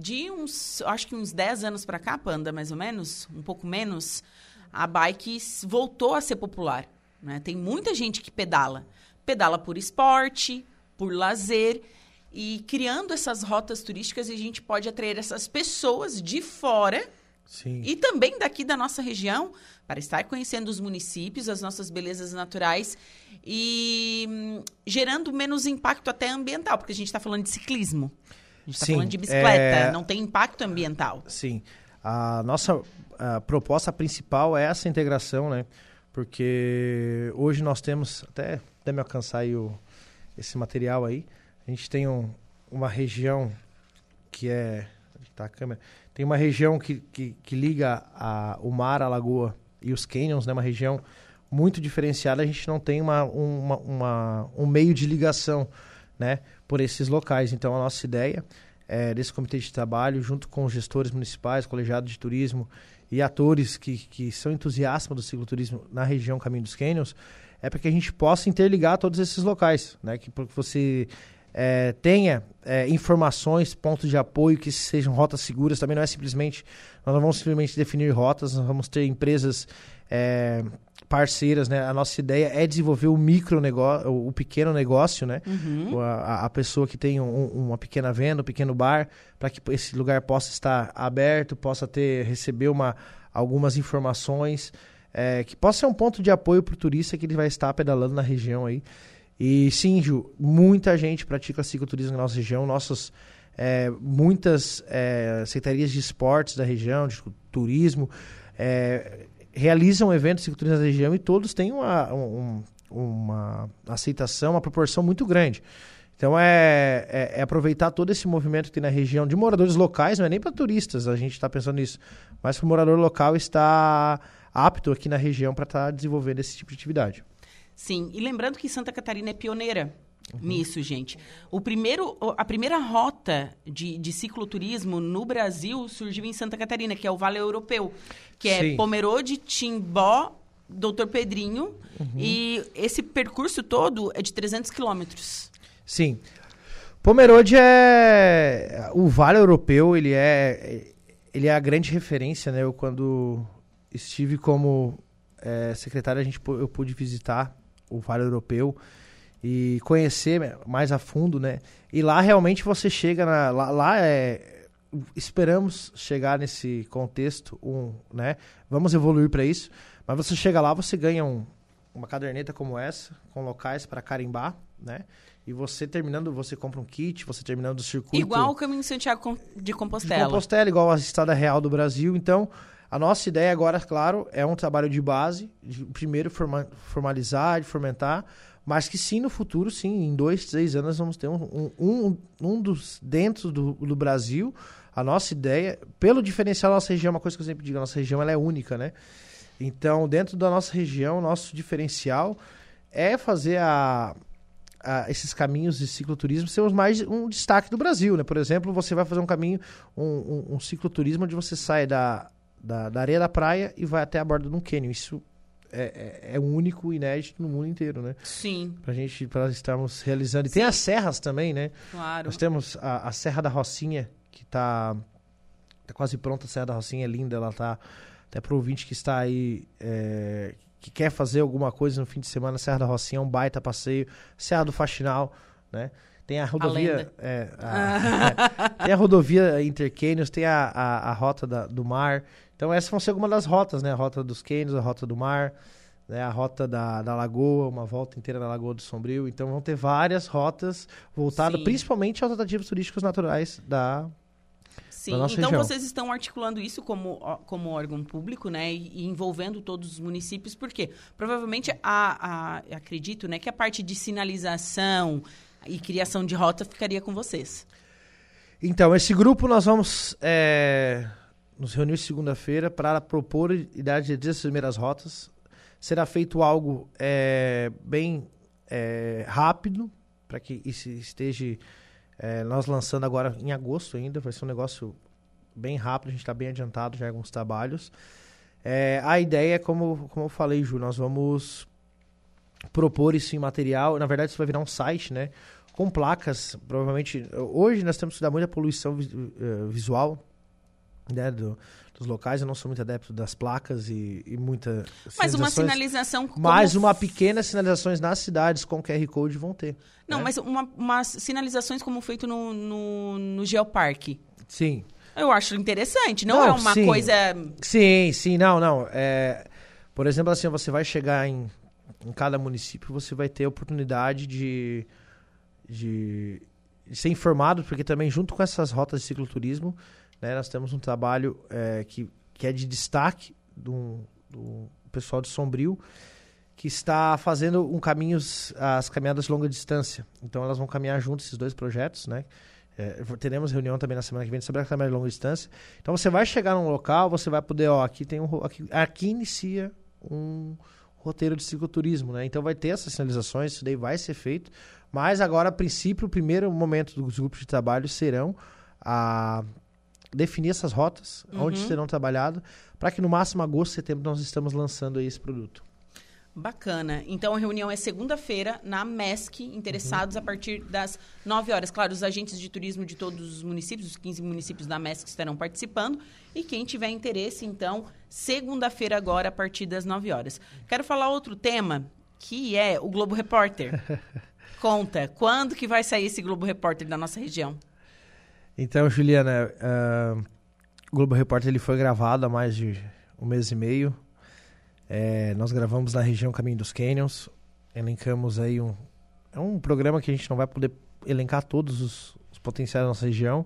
De uns, acho que uns 10 anos pra cá, Panda, mais ou menos, um pouco menos, a bike voltou a ser popular. Né? Tem muita gente que pedala. Pedala por esporte, por lazer. E criando essas rotas turísticas, a gente pode atrair essas pessoas de fora Sim. e também daqui da nossa região, para estar conhecendo os municípios, as nossas belezas naturais e hum, gerando menos impacto até ambiental, porque a gente está falando de ciclismo. A gente está falando de bicicleta, é- não tem impacto ambiental. Sim. A nossa a proposta principal é essa integração, né? Porque hoje nós temos, até, até me alcançar aí o, esse material aí, a gente tem um- uma região que é. Tá a câmera? Tem uma região que, que, que liga a, o mar, a lagoa e os canyons, né? Uma região muito diferenciada. A gente não tem uma, uma, uma um meio de ligação, né? Por esses locais. Então, a nossa ideia é, desse comitê de trabalho, junto com gestores municipais, colegiados de turismo e atores que, que são entusiastas do cicloturismo na região Caminho dos Canyons, é para que a gente possa interligar todos esses locais, né? Que você é, tenha é, informações, pontos de apoio que sejam rotas seguras. Também não é simplesmente, nós não vamos simplesmente definir rotas, nós vamos ter empresas é, parceiras, né? A nossa ideia é desenvolver o micro negócio, o pequeno negócio, né? Uhum. A, a, pessoa que tem um, uma pequena venda, um pequeno bar, para que esse lugar possa estar aberto, possa ter receber uma, algumas informações é, que possa ser um ponto de apoio para o turista que ele vai estar pedalando na região aí. E sim, Ju, muita gente pratica cicloturismo na nossa região. Nossas, é, muitas é, secretarias de esportes da região, de turismo, é, realizam eventos cicloturismo na região e todos têm uma, um, uma aceitação, uma proporção muito grande. Então é, é, é, aproveitar todo esse movimento que tem na região de moradores locais, não é nem para turistas, a gente está pensando nisso, mas para o morador local estar apto aqui na região para estar tá desenvolvendo esse tipo de atividade. Sim, e lembrando que Santa Catarina é pioneira uhum. nisso, gente. O primeiro, a primeira rota de, de cicloturismo no Brasil surgiu em Santa Catarina, que é o Vale Europeu, que é Pomerode, Timbó, Doutor Pedrinho, uhum. e esse percurso todo é de 300 quilômetros. Sim. Pomerode é o Vale Europeu, ele é ele é a grande referência, né? Eu quando estive como é, secretário, a gente, eu pude visitar o Vale Europeu e conhecer mais a fundo, né? E lá realmente você chega na, lá, lá é esperamos chegar nesse contexto, um, né? Vamos evoluir para isso, mas você chega lá, você ganha um, uma caderneta como essa, com locais para carimbar, né? E você terminando, você compra um kit, você terminando o circuito. Igual o Caminho de Santiago de Compostela. De Compostela, igual a Estrada Real do Brasil. Então, a nossa ideia agora, claro, é um trabalho de base, de primeiro forma, formalizar, de fomentar, mas que sim, no futuro, sim, em dois, três anos, vamos ter um, um, um dos dentro do, do Brasil. A nossa ideia, pelo diferencial da nossa região, uma coisa que eu sempre digo, a nossa região ela é única, né? Então, dentro da nossa região, nosso diferencial é fazer a, a, esses caminhos de cicloturismo ser os mais um destaque do Brasil, né? Por exemplo, você vai fazer um caminho, um, um, um cicloturismo onde você sai da da, da areia da praia e vai até a borda de um cânion. Isso é, é, é único, inédito no mundo inteiro, né? Sim. Pra gente, pra estarmos realizando. E Sim. tem as serras também, né? Claro. Nós temos a, a Serra da Rocinha, que tá, tá quase pronta. A Serra da Rocinha é linda, ela tá... Até pro ouvinte que está aí, é, que quer fazer alguma coisa no fim de semana, a Serra da Rocinha é um baita passeio. Serra do Faxinal, né? Tem a rodovia. A é, a, é, tem a rodovia Intercânios, tem a, a, a rota da, do mar. Então essas vão ser algumas das rotas, né? A rota dos cânions, a rota do mar, né? a rota da, da lagoa, uma volta inteira na Lagoa do Sombrio. Então vão ter várias rotas voltadas principalmente aos atrativos turísticos naturais da, Sim, então região. vocês estão articulando isso como, como órgão público, né? E, envolvendo todos os municípios, porque provavelmente a, a, acredito né, que a parte de sinalização e criação de rota ficaria com vocês. Então, esse grupo nós vamos é, nos reunir segunda-feira para propor e dar as primeiras rotas. Será feito algo é, bem é, rápido, para que isso esteja é, nós lançando agora em agosto ainda. Vai ser um negócio bem rápido, a gente está bem adiantado já em alguns trabalhos. É, a ideia é, como, como eu falei, Ju, nós vamos propor isso em material. Na verdade, isso vai virar um site, né? Com placas, provavelmente. Hoje nós temos que estudar muita poluição eh, visual né, do, dos locais. Eu não sou muito adepto das placas e, e muita. Mas uma sinalização. Como... Mas uma pequena sinalizações nas cidades com QR Code vão ter. Não, né? mas uma, umas sinalizações como feito no, no, no Geoparque. Sim. Eu acho interessante, não, não é uma sim. coisa. Sim, sim, não, não. É, por exemplo, assim, você vai chegar em, em cada município, você vai ter a oportunidade de, de, de ser informado, porque também junto com essas rotas de cicloturismo, né? Nós temos um trabalho é, que, que é de destaque do, do pessoal de Sombrio, que está fazendo um caminhos, as caminhadas de longa distância. Então elas vão caminhar juntos esses dois projetos, né? É, teremos reunião também na semana que vem sobre a câmera de longa distância. Então você vai chegar num local, você vai poder, ó, aqui tem um aqui, aqui inicia um roteiro de cicloturismo, né? Então vai ter essas sinalizações, isso daí vai ser feito. Mas agora, a princípio, o primeiro momento dos grupos de trabalho serão a definir essas rotas, uhum. onde serão trabalhadas, para que no máximo agosto, setembro nós estamos lançando esse produto. Bacana. Então a reunião é segunda-feira na MESC, interessados uhum. a partir das 9 horas. Claro, os agentes de turismo de todos os municípios, os 15 municípios da MESC estarão participando. E quem tiver interesse, então, segunda-feira agora, a partir das 9 horas. Quero falar outro tema, que é o Globo Repórter. Conta, quando que vai sair esse Globo Repórter da nossa região? Então, Juliana, uh, o Globo Repórter ele foi gravado há mais de um mês e meio é, nós gravamos na região Caminho dos Canyons, elencamos aí um. É um programa que a gente não vai poder elencar todos os, os potenciais da nossa região,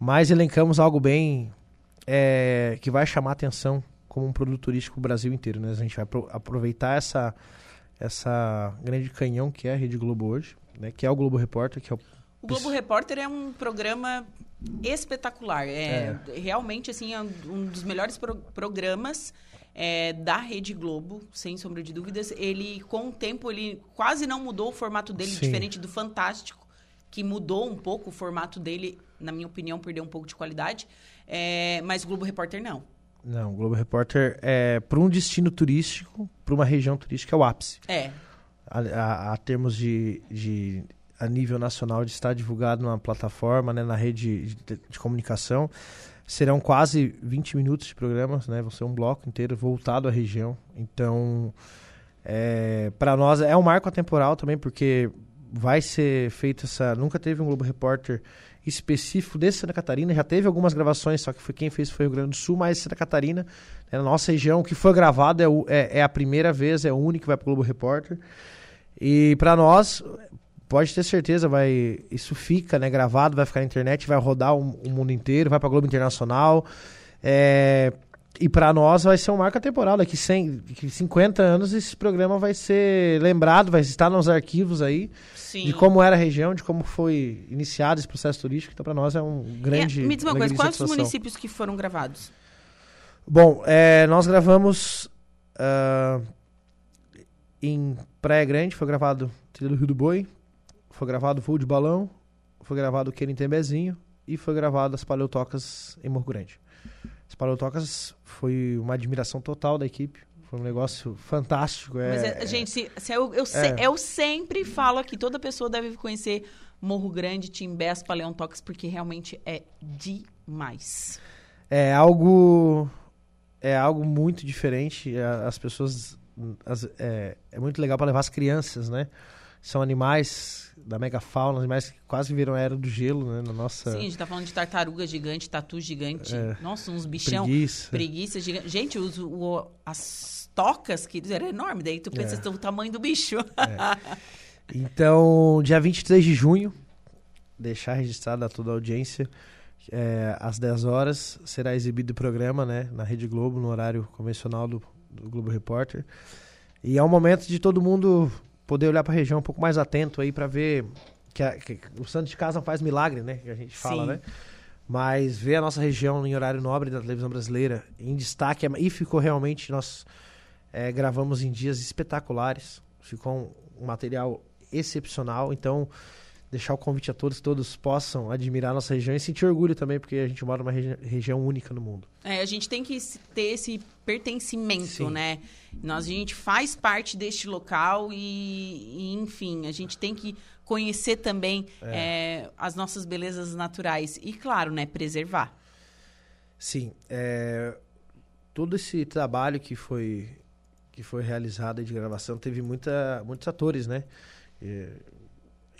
mas elencamos algo bem. É, que vai chamar atenção como um produto turístico do Brasil inteiro. Né? A gente vai aproveitar essa, essa grande canhão que é a Rede Globo hoje, né? que é o Globo Repórter, que é o o Globo Repórter é um programa espetacular. É, é. realmente assim é um dos melhores pro programas é, da Rede Globo, sem sombra de dúvidas. Ele, com o tempo, ele quase não mudou o formato dele, Sim. diferente do Fantástico, que mudou um pouco o formato dele, na minha opinião, perdeu um pouco de qualidade. É, mas o Globo Repórter não. Não, o Globo Repórter é para um destino turístico, para uma região turística, é o ápice. É. A, a, a termos de, de, a nível nacional de estar divulgado numa plataforma, né, na rede de, de comunicação. Serão quase 20 minutos de programas, né? Vai ser um bloco inteiro voltado à região. Então, é, para nós é um marco atemporal também, porque vai ser feita essa. Nunca teve um Globo Repórter específico de Santa Catarina. Já teve algumas gravações, só que foi quem fez foi o Rio Grande do Sul, mas Santa Catarina, né, na nossa região, o que foi gravado é, é, é, a primeira vez, é o único que vai para o Globo Repórter. E para nós, pode ter certeza, vai isso fica né, gravado, vai ficar na internet, vai rodar o, o mundo inteiro, vai para Globo Internacional. É, e para nós vai ser um marco temporal. Daqui 100, 50 anos esse programa vai ser lembrado, vai estar nos arquivos aí Sim. de como era a região, de como foi iniciado esse processo turístico. Então para nós é um grande. E, me diz uma coisa, quais os municípios que foram gravados? Bom, é, nós gravamos uh, em Praia Grande, foi gravado Trilha do Rio do Boi, foi gravado Voo de Balão, foi gravado Querem Tembezinho e foi gravado As Paleotocas em Morro Grande. As Paleotocas foi uma admiração total da equipe. Foi um negócio fantástico. É, Mas, é, gente, se, se eu, eu, se, é. eu, sempre falo que toda pessoa deve conhecer Morro Grande, Timbé, as Paleontocas, porque realmente é demais. É algo... É algo muito diferente. As pessoas... As, é, é muito legal para levar as crianças, né? São animais da megafauna, animais que quase viram a era do gelo, né? Na nossa... Sim, a gente tá falando de tartaruga gigante, tatu gigante. É, nossa, uns bichão. Preguiça. Preguiça gigante. Gente, os, o, as tocas que eram enormes, daí tu pensa é. o tamanho do bicho. É. Então, dia 23 de junho, deixar registrado a toda a audiência, é, às 10 horas, será exibido o programa, né? Na Rede Globo, no horário convencional do, do Globo Repórter. E é um momento de todo mundo poder olhar para a região um pouco mais atento aí para ver que, a, que, o santo de casa faz milagre, né? Que a gente fala, Sim. né? Mas ver a nossa região em horário nobre da televisão brasileira em destaque e ficou realmente nós é, gravamos em dias espetaculares, ficou um, um material excepcional. Então deixar o convite a todos, que todos possam admirar a nossa região e sentir orgulho também, porque a gente mora numa regi região única no mundo. É, a gente tem que ter esse pertencimento, Sim. né? Nós, a gente faz parte deste local e, e enfim, a gente tem que conhecer também é. É, as nossas belezas naturais e, claro, né, preservar. Sim, é, todo esse trabalho que foi que foi realizado de gravação teve muita, muitos atores, né?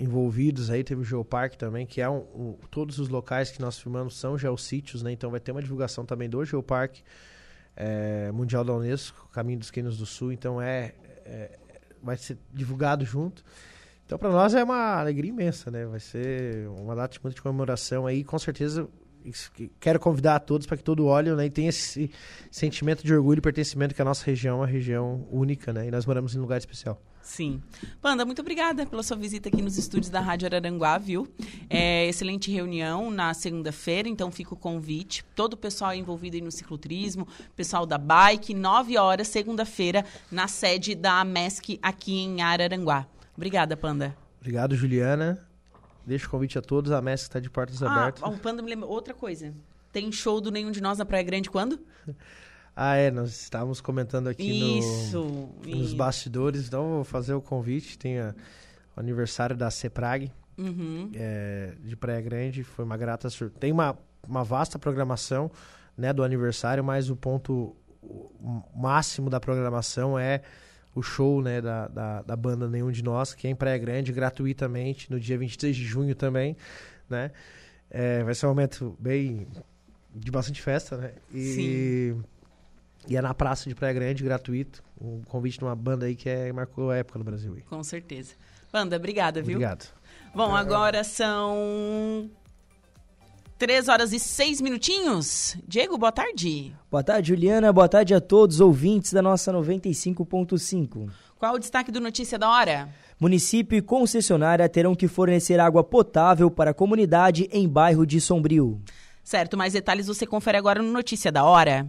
Envolvidos aí, teve o Geoparque também, que é um, um, todos os locais que nós filmamos são geossítios, né? Então vai ter uma divulgação também do Geoparque é, Mundial da Unesco, Caminho dos Quênios do Sul, então é, é vai ser divulgado junto. Então para nós é uma alegria imensa, né? Vai ser uma data de comemoração aí, com certeza quero convidar a todos para que todos olhem né, e tenha esse sentimento de orgulho e pertencimento que a nossa região é uma região única, né? E nós moramos em um lugar especial. Sim. Panda, muito obrigada pela sua visita aqui nos estúdios da Rádio Araranguá, viu? É, excelente reunião na segunda-feira, então fica o convite. Todo o pessoal envolvido aí no cicloturismo, pessoal da bike, 9 horas, segunda-feira, na sede da MESC aqui em Araranguá. Obrigada, Panda. Obrigado, Juliana. Deixo o convite a todos. A MESC está de portas ah, abertas. O Panda me lembra outra coisa. Tem show do Nenhum de Nós na Praia Grande quando? Ah, é, nós estávamos comentando aqui isso, no, nos bastidores, então vou fazer o convite. Tem a, o aniversário da CEPRAG uhum. é, de Praia Grande, foi uma grata surpresa. Tem uma, uma vasta programação né, do aniversário, mas o ponto máximo da programação é o show né, da, da, da, banda Nenhum de Nós, que é em Praia Grande, gratuitamente, no dia 23 de junho também. Né? É, vai ser um momento bem de bastante festa, né? E, Sim. E é na praça de Praia Grande, gratuito. Um convite de uma banda aí que é, marcou a época no Brasil. Aí. Com certeza. Banda, obrigada, viu? Obrigado. Bom, agora são Três horas e seis minutinhos. Diego, boa tarde. Boa tarde, Juliana. Boa tarde a todos os ouvintes da nossa 95.5. Qual o destaque do Notícia da Hora? Município e concessionária terão que fornecer água potável para a comunidade em bairro de Sombrio. Certo, mais detalhes você confere agora no Notícia da Hora.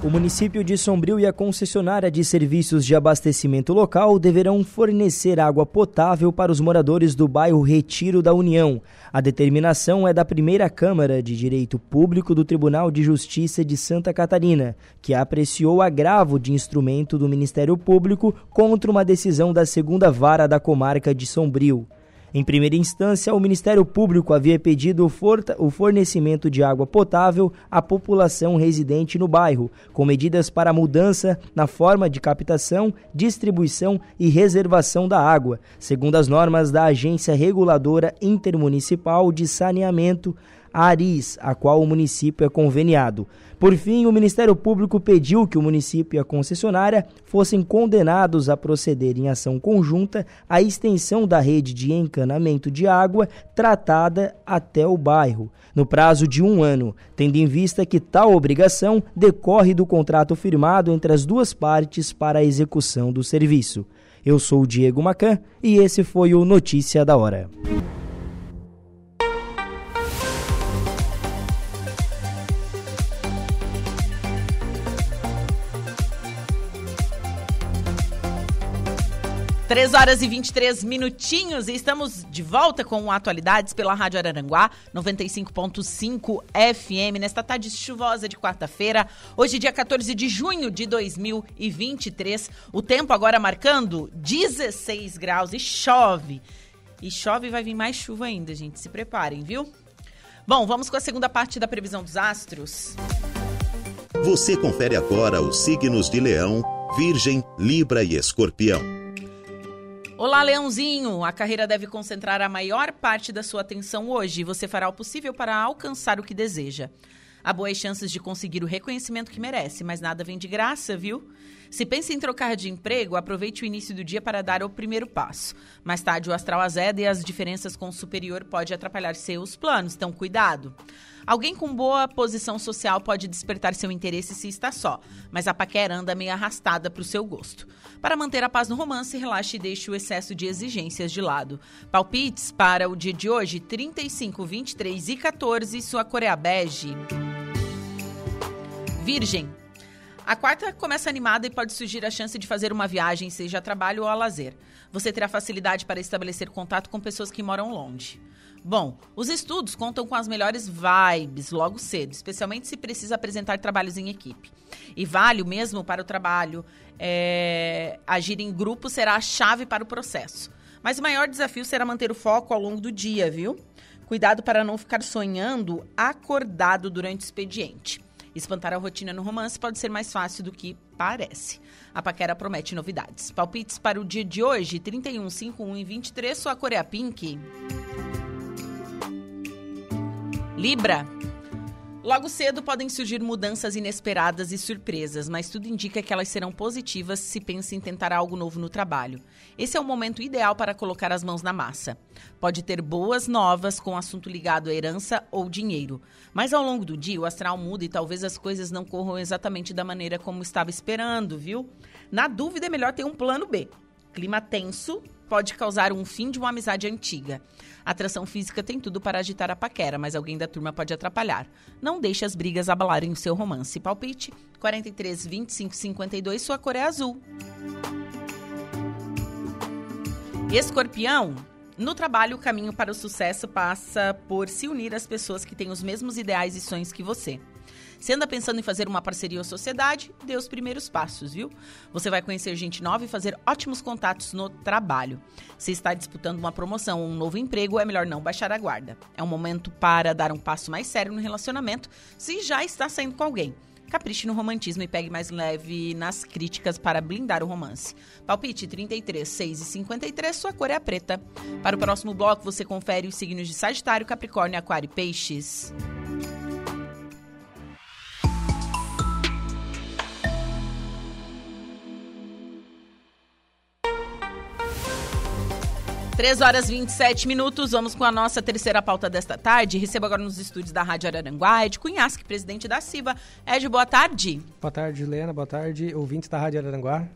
O município de Sombrio e a concessionária de serviços de abastecimento local deverão fornecer água potável para os moradores do bairro Retiro da União. A determinação é da primeira Câmara de Direito Público do Tribunal de Justiça de Santa Catarina, que apreciou agravo de instrumento do Ministério Público contra uma decisão da segunda vara da comarca de Sombrio. Em primeira instância, o Ministério Público havia pedido o fornecimento de água potável à população residente no bairro, com medidas para mudança na forma de captação, distribuição e reservação da água, segundo as normas da Agência Reguladora Intermunicipal de Saneamento, ARIS, a qual o município é conveniado. Por fim, o Ministério Público pediu que o município e a concessionária fossem condenados a proceder em ação conjunta à extensão da rede de encanamento de água tratada até o bairro, no prazo de um ano, tendo em vista que tal obrigação decorre do contrato firmado entre as duas partes para a execução do serviço. Eu sou o Diego Macan e esse foi o Notícia da Hora. Três horas e 23 minutinhos e estamos de volta com atualidades pela Rádio Araranguá, 95.5 FM, nesta tarde chuvosa de quarta-feira, hoje dia 14 de junho de 2023. O tempo agora marcando 16 graus e chove. E chove e vai vir mais chuva ainda, gente. Se preparem, viu? Bom, vamos com a segunda parte da previsão dos astros. Você confere agora os signos de Leão, Virgem, Libra e Escorpião. Olá, Leãozinho! A carreira deve concentrar a maior parte da sua atenção hoje e você fará o possível para alcançar o que deseja. Há boas chances de conseguir o reconhecimento que merece, mas nada vem de graça, viu? Se pensa em trocar de emprego, aproveite o início do dia para dar o primeiro passo. Mais tarde, o astral azeda e as diferenças com o superior pode atrapalhar seus planos, então cuidado. Alguém com boa posição social pode despertar seu interesse se está só, mas a paquera anda meio arrastada para o seu gosto. Para manter a paz no romance, relaxe e deixe o excesso de exigências de lado. Palpites para o dia de hoje: 35, 23 e 14, sua cor é bege. Virgem. A quarta começa animada e pode surgir a chance de fazer uma viagem, seja a trabalho ou a lazer. Você terá facilidade para estabelecer contato com pessoas que moram longe. Bom, os estudos contam com as melhores vibes logo cedo, especialmente se precisa apresentar trabalhos em equipe. E vale o mesmo para o trabalho. É, agir em grupo será a chave para o processo. Mas o maior desafio será manter o foco ao longo do dia, viu? Cuidado para não ficar sonhando acordado durante o expediente. Espantar a rotina no romance pode ser mais fácil do que parece. A paquera promete novidades. Palpites para o dia de hoje, 31, 51 e 23, sua cor é a pink. Libra. Logo cedo podem surgir mudanças inesperadas e surpresas, mas tudo indica que elas serão positivas se pensa em tentar algo novo no trabalho. Esse é o momento ideal para colocar as mãos na massa. Pode ter boas novas com assunto ligado à herança ou dinheiro, mas ao longo do dia o astral muda e talvez as coisas não corram exatamente da maneira como estava esperando, viu? Na dúvida é melhor ter um plano B. Clima tenso pode causar um fim de uma amizade antiga. A atração física tem tudo para agitar a paquera, mas alguém da turma pode atrapalhar. Não deixe as brigas abalarem o seu romance. Palpite 43 25 52, sua cor é azul. Escorpião, no trabalho, o caminho para o sucesso passa por se unir às pessoas que têm os mesmos ideais e sonhos que você. Se anda pensando em fazer uma parceria ou sociedade, dê os primeiros passos, viu? Você vai conhecer gente nova e fazer ótimos contatos no trabalho. Se está disputando uma promoção ou um novo emprego, é melhor não baixar a guarda. É um momento para dar um passo mais sério no relacionamento se já está saindo com alguém. Capriche no romantismo e pegue mais leve nas críticas para blindar o romance. Palpite 33, 6 e 53, sua cor é a preta. Para o próximo bloco, você confere os signos de Sagitário, Capricórnio, Aquário e Peixes. 3 horas 27 minutos, vamos com a nossa terceira pauta desta tarde. Recebo agora nos estúdios da Rádio Araranguá, Ed Cunhasque, presidente da CIVA. Ed, boa tarde. Boa tarde, Helena. Boa tarde, ouvintes da Rádio Araranguá.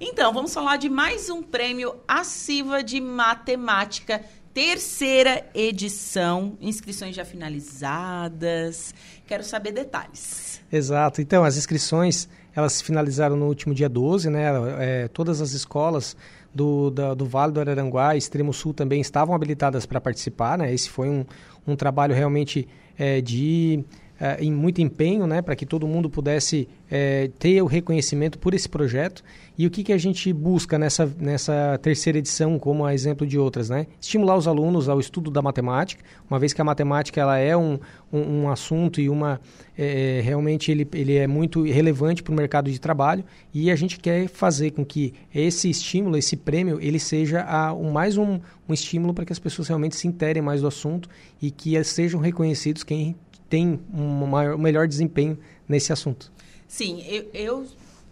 Então, vamos falar de mais um prêmio a CIVA de Matemática, terceira edição, inscrições já finalizadas. Quero saber detalhes. Exato. Então, as inscrições, elas finalizaram no último dia 12, né? É, todas as escolas do, da, do Vale do Araranguá, Extremo Sul também estavam habilitadas para participar. Né? Esse foi um, um trabalho realmente é, de é, em muito empenho né, para que todo mundo pudesse é, ter o reconhecimento por esse projeto. E o que, que a gente busca nessa, nessa terceira edição, como exemplo de outras? Né? Estimular os alunos ao estudo da matemática, uma vez que a matemática ela é um, um, um assunto e uma é, realmente ele, ele é muito relevante para o mercado de trabalho e a gente quer fazer com que esse estímulo, esse prêmio, ele seja a, um, mais um, um estímulo para que as pessoas realmente se interem mais do assunto e que sejam reconhecidos quem tem um maior, melhor desempenho nesse assunto. Sim, eu, eu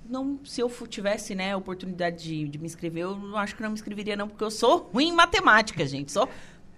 não, se eu tivesse né, a oportunidade de, de, me inscrever, eu não acho que não me inscreveria não, porque eu sou ruim em matemática, gente. Sou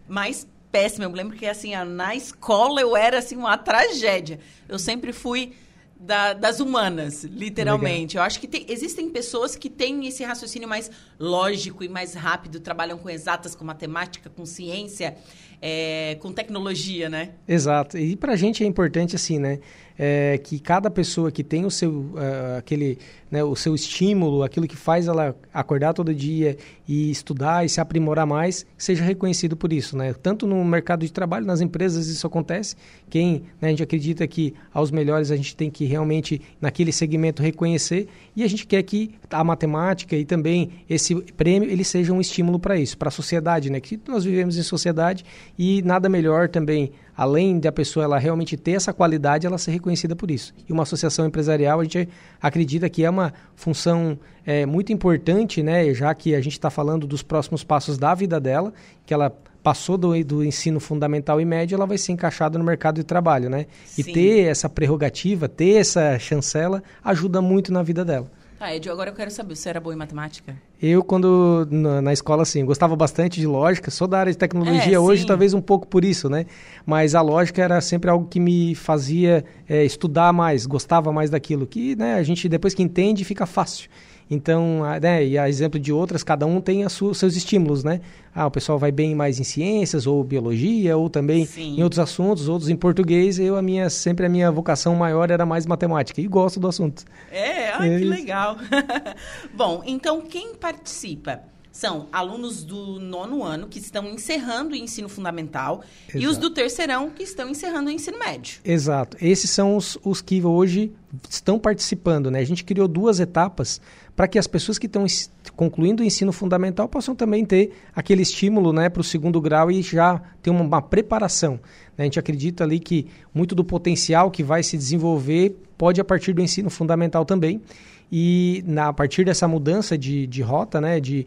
mais péssima. Eu lembro que assim, na escola eu era assim uma tragédia. Eu sempre fui da, das humanas, literalmente. Legal. Eu acho que tem, existem pessoas que têm esse raciocínio mais lógico e mais rápido, trabalham com exatas, com matemática, com ciência, é, com tecnologia, né? Exato. E para a gente é importante assim, né? É, que cada pessoa que tem o seu, uh, aquele, né, o seu estímulo, aquilo que faz ela acordar todo dia e estudar e se aprimorar mais, seja reconhecido por isso. Né? Tanto no mercado de trabalho, nas empresas isso acontece. Quem né, a gente acredita que aos melhores a gente tem que realmente, naquele segmento, reconhecer e a gente quer que a matemática e também esse prêmio ele seja um estímulo para isso, para a sociedade, né? que nós vivemos em sociedade e nada melhor também além da pessoa ela realmente ter essa qualidade, ela ser reconhecida por isso. E uma associação empresarial, a gente acredita que é uma função é, muito importante, né, já que a gente está falando dos próximos passos da vida dela, que ela passou do, do ensino fundamental e médio, ela vai ser encaixada no mercado de trabalho, né? Sim. E ter essa prerrogativa, ter essa chancela, ajuda muito na vida dela. Tá, Ed, agora eu quero saber, você era boa em matemática? Eu, quando na, na, escola, assim, gostava bastante de lógica, sou da área de tecnologia é, hoje, talvez um pouco por isso, né? Mas a lógica era sempre algo que me fazia é, estudar mais, gostava mais daquilo, que né, a gente, depois que entende, fica fácil. Então, né, e a exemplo de outras, cada um tem os seus estímulos, né? Ah, o pessoal vai bem mais em ciências ou biologia ou também Sim. em outros assuntos, outros em português. Eu a minha sempre a minha vocação maior era mais matemática e gosto do assunto. É, ah, é que legal. Bom, então quem participa? são alunos do nono ano que estão encerrando o ensino fundamental Exato. e os do terceirão que estão encerrando o ensino médio. Exato. Esses são os, os que hoje estão participando. Né? A gente criou duas etapas para que as pessoas que estão concluindo o ensino fundamental possam também ter aquele estímulo né, para o segundo grau e já ter uma, uma preparação. Né? A gente acredita ali que muito do potencial que vai se desenvolver pode a partir do ensino fundamental também. E na, a partir dessa mudança de, de rota, né, de,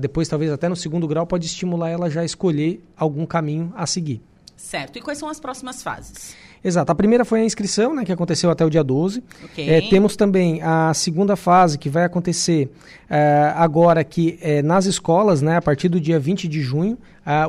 depois talvez até no segundo grau, pode estimular ela já a escolher algum caminho a seguir. Certo. E quais são as próximas fases? Exato. A primeira foi a inscrição, né, que aconteceu até o dia 12. Okay. É, temos também a segunda fase, que vai acontecer é, agora aqui é, nas escolas, né, a partir do dia 20 de junho.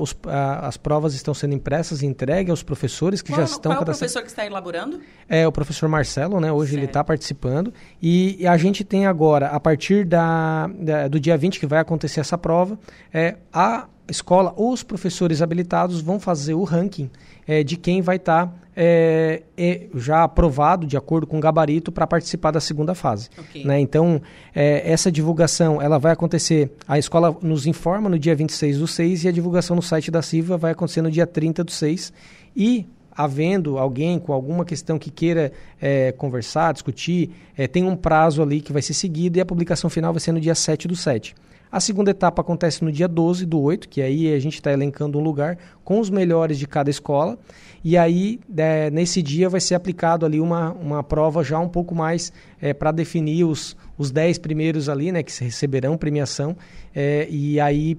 os, as provas estão sendo impressas e entregues aos professores que qual, já estão... Qual é o professor que está elaborando? É o professor Marcelo, né? Hoje certo. ele está participando. E, e, a gente tem agora, a partir da, da, do dia 20 que vai acontecer essa prova, é, a escola ou os professores habilitados vão fazer o ranking é, de quem vai estar tá, é, é, já aprovado de acordo com o gabarito para participar da segunda fase. Okay. Né? Então, é, essa divulgação ela vai acontecer, a escola nos informa no dia 26 do 6 e a divulgação no site da CIVA vai acontecer no dia 30 do 6 e havendo alguém com alguma questão que queira é, conversar, discutir, é, tem um prazo ali que vai ser seguido e a publicação final vai ser no dia 7 do 7. A segunda etapa acontece no dia 12 do 8, que aí a gente está elencando um lugar com os melhores de cada escola. E aí, é, nesse dia, vai ser aplicado ali uma, uma prova já um pouco mais é, para definir os, os 10 primeiros ali, né, que receberão premiação. É, e aí,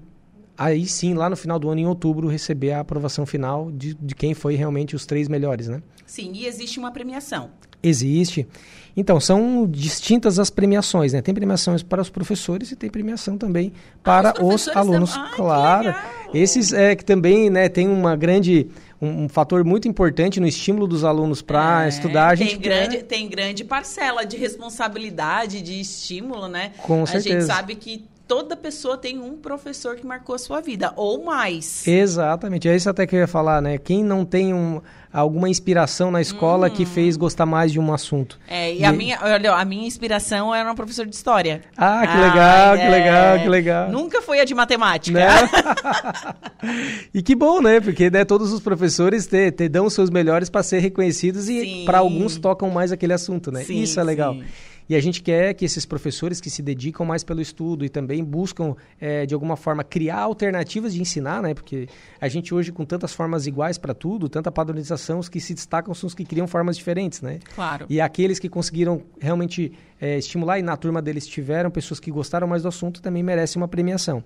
aí sim, lá no final do ano, em outubro, receber a aprovação final de, de quem foi realmente os três melhores, né? Sim, e existe uma premiação. Existe. Então, são distintas as premiações, né? Tem premiações para os professores e tem premiação também para ah, os, os alunos. Ah, claro. Esses é que também, né, tem uma grande um, um, fator muito importante no estímulo dos alunos para é, estudar. A gente tem, grande, tem grande parcela de responsabilidade, de estímulo, né? Com certeza. A gente sabe que toda pessoa tem um professor que marcou a sua vida, ou mais. Exatamente. É isso até que eu ia falar, né? Quem não tem um, alguma inspiração na escola que hum. fez gostar mais de um assunto. É, e, e, a minha, olha, a minha inspiração era uma professora de história. Ah, que legal, que é... legal, que legal. Nunca foi a de matemática. Né? e que bom, né? Porque né, todos os professores te, te dão os seus melhores para ser reconhecidos e para alguns tocam mais aquele assunto, né? Sim, Isso é legal. Sim. E a gente quer que esses professores que se dedicam mais pelo estudo e também buscam, é, de alguma forma, criar alternativas de ensinar, né? Porque a gente hoje, com tantas formas iguais para tudo, tanta padronização, os que se destacam são os que criam formas diferentes, né? Claro. E aqueles que conseguiram realmente é, estimular, e na turma deles tiveram pessoas que gostaram mais do assunto, também merecem uma premiação.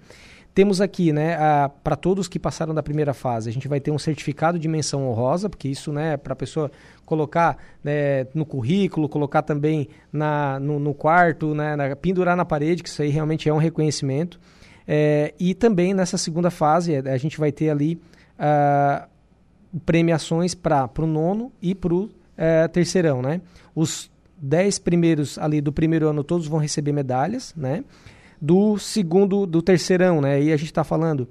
Temos aqui, né, para todos que passaram da primeira fase, a gente vai ter um certificado de menção honrosa, porque isso, né, para a pessoa colocar né, no currículo, colocar também na, no, no quarto, né, na, pendurar na parede, que isso aí realmente é um reconhecimento. É, e também nessa segunda fase, é, a gente vai ter ali uh, premiações para o nono e para o é, terceirão, né? Os dez primeiros ali do primeiro ano, todos vão receber medalhas, né? do segundo, do terceirão, né? E a gente está falando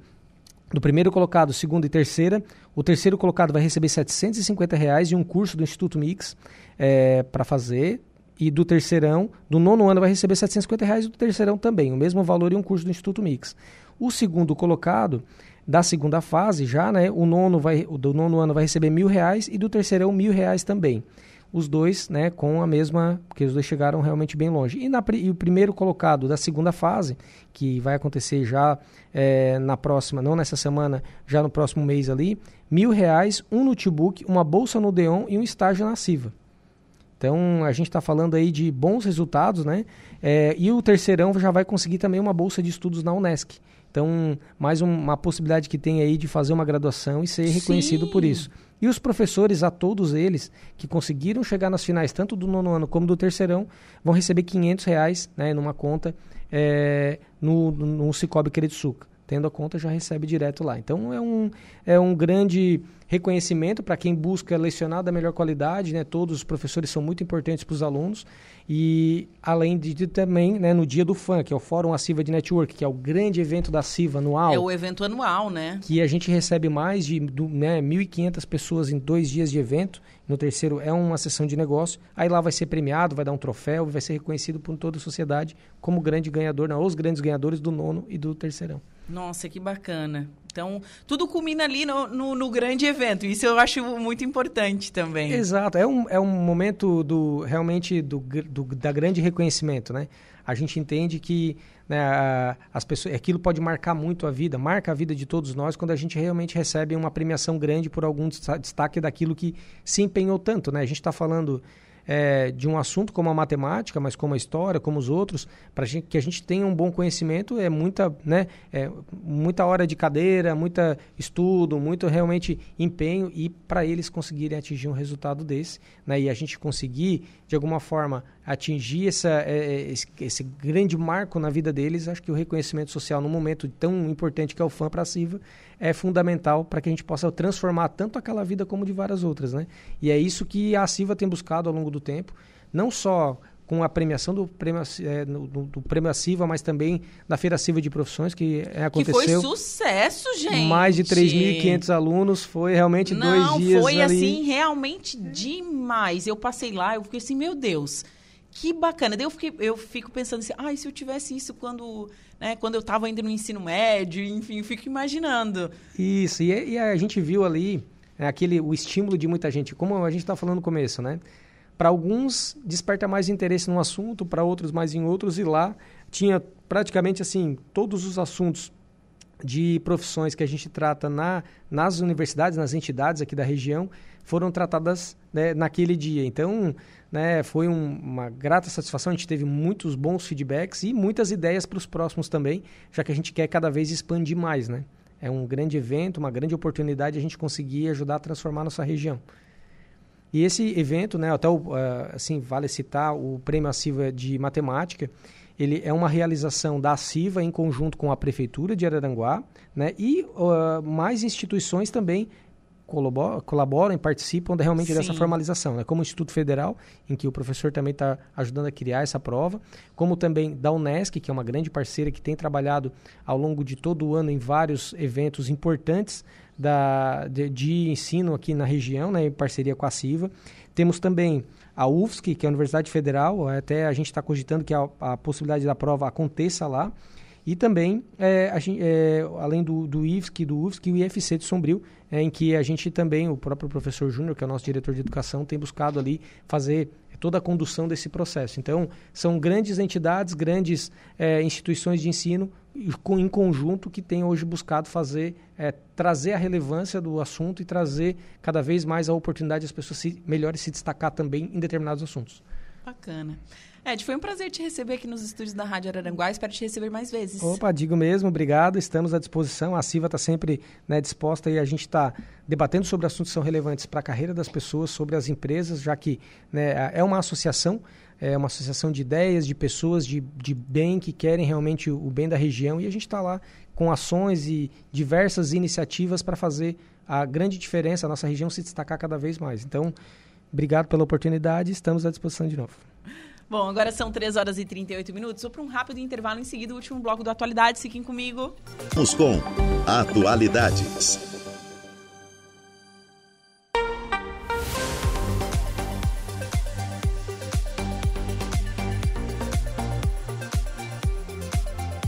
do primeiro colocado, segundo e terceira. O terceiro colocado vai receber 750 reais e um curso do Instituto Mix é, para fazer. E do terceirão, do nono ano, vai receber 750 reais e do terceirão também, o mesmo valor e um curso do Instituto Mix. O segundo colocado da segunda fase já, né? O nono vai, do nono ano vai receber mil reais e do terceirão mil reais também os dois né, com a mesma, porque os dois chegaram realmente bem longe. E, na, e o primeiro colocado da segunda fase, que vai acontecer já é, na próxima, não nessa semana, já no próximo mês ali, mil reais, um notebook, uma bolsa no Deon e um estágio na Siva. Então a gente está falando aí de bons resultados, né? É, e o terceirão já vai conseguir também uma bolsa de estudos na Unesc. Então, mais um, uma possibilidade que tem aí de fazer uma graduação e ser reconhecido Sim. por isso. E os professores, a todos eles, que conseguiram chegar nas finais, tanto do nono ano como do terceirão, vão receber 500 reais né, numa conta é, no, no Cicobi Credisuca. Tendo a conta, já recebe direto lá. Então, é um, é um grande reconhecimento para quem busca lecionar da melhor qualidade. Né? Todos os professores são muito importantes para os alunos. E além de, também, né, no dia do fã, que é o Fórum Aciva de Network, que é o grande evento da CIVA anual. É o evento anual, né? Que a gente recebe mais de né, 1.500 pessoas em dois dias de evento. No terceiro é uma sessão de negócio. Aí lá vai ser premiado, vai dar um troféu, vai ser reconhecido por toda a sociedade como grande ganhador, não, os grandes ganhadores do nono e do terceirão. Nossa, que bacana. Então, tudo culmina ali no, no, no, grande evento. Isso eu acho muito importante também. Exato. É um, é um momento do realmente do, do da grande reconhecimento, né? A gente entende que né, as pessoas, aquilo pode marcar muito a vida, marca a vida de todos nós quando a gente realmente recebe uma premiação grande por algum destaque daquilo que se empenhou tanto, né? A gente está falando é, de um assunto como a matemática, mas como a história, como os outros, para que a gente tenha um bom conhecimento, é muita, né, é muita hora de cadeira, muita estudo, muito realmente empenho e para eles conseguirem atingir um resultado desse, né, e a gente conseguir de alguma forma atingir essa, é, é, esse, grande marco na vida deles, acho que o reconhecimento social num momento tão importante que é o FAM para a CIVA é fundamental para que a gente possa transformar tanto aquela vida como de várias outras, né? E é isso que a CIVA tem buscado ao longo do tempo, não só com a premiação do prêmio, é, do, do prêmio Civa, mas também da Feira Civa de Profissões, que é, aconteceu. Que foi sucesso, gente. Mais de 3.500 alunos, foi realmente Não, dois dias foi ali. assim, realmente demais. Eu passei lá, eu fiquei assim, meu Deus, que bacana. Daí eu, fiquei, eu fico pensando assim, ah, se eu tivesse isso quando, né, quando eu estava ainda no ensino médio, enfim, eu fico imaginando. Isso, e, e a gente viu ali é, aquele, o estímulo de muita gente, como a gente está falando no começo, né? Para alguns desperta mais interesse num assunto, para outros mais em outros, e lá tinha praticamente assim todos os assuntos de profissões que a gente trata na, nas universidades, nas entidades aqui da região, foram tratadas né, naquele dia. Então, né, foi um, uma grata satisfação, a gente teve muitos bons feedbacks e muitas ideias para os próximos também, já que a gente quer cada vez expandir mais. Né? É um grande evento, uma grande oportunidade a gente conseguir ajudar a transformar nossa região. E esse evento, né, até o, uh, assim, vale citar o Prêmio Aciva de Matemática, ele é uma realização da CIVA em conjunto com a Prefeitura de Araranguá né, e uh, mais instituições também colaboram, colaboram e participam realmente Sim. dessa formalização, né? como o Instituto Federal, em que o professor também está ajudando a criar essa prova, como também da Unesc, que é uma grande parceira que tem trabalhado ao longo de todo o ano em vários eventos importantes da, de, de, ensino aqui na região, né, em parceria com a CIVA. Temos também a UFSC, que é a Universidade Federal, até a gente está cogitando que a, a, possibilidade da prova aconteça lá. E também, é, gente, é, além do, do IFSC, do UFSC, o IFC de Sombrio, é, em que a gente também, o próprio professor Júnior, que é o nosso diretor de educação, tem buscado ali fazer toda a condução desse processo. Então, são grandes entidades, grandes é, instituições de ensino em conjunto que têm hoje buscado fazer, é, trazer a relevância do assunto e trazer cada vez mais a oportunidade das pessoas se, melhores se destacar também em determinados assuntos. Bacana. Ed, foi um prazer te receber aqui nos estúdios da Rádio Araranguá. Espero te receber mais vezes. Opa, digo mesmo, obrigado. Estamos à disposição. A CIVA está sempre né, disposta e a gente está debatendo sobre assuntos que são relevantes para a carreira das pessoas, sobre as empresas, já que né, é uma associação, é uma associação de ideias, de pessoas de, de bem que querem realmente o bem da região e a gente está lá com ações e diversas iniciativas para fazer a grande diferença, a nossa região se destacar cada vez mais. Então, obrigado pela oportunidade, estamos à disposição de novo. Bom, agora são 3 horas e 38 minutos. Vou para um rápido intervalo em seguida, o último bloco do Atualidades. Fiquem comigo. Vamos com Atualidades.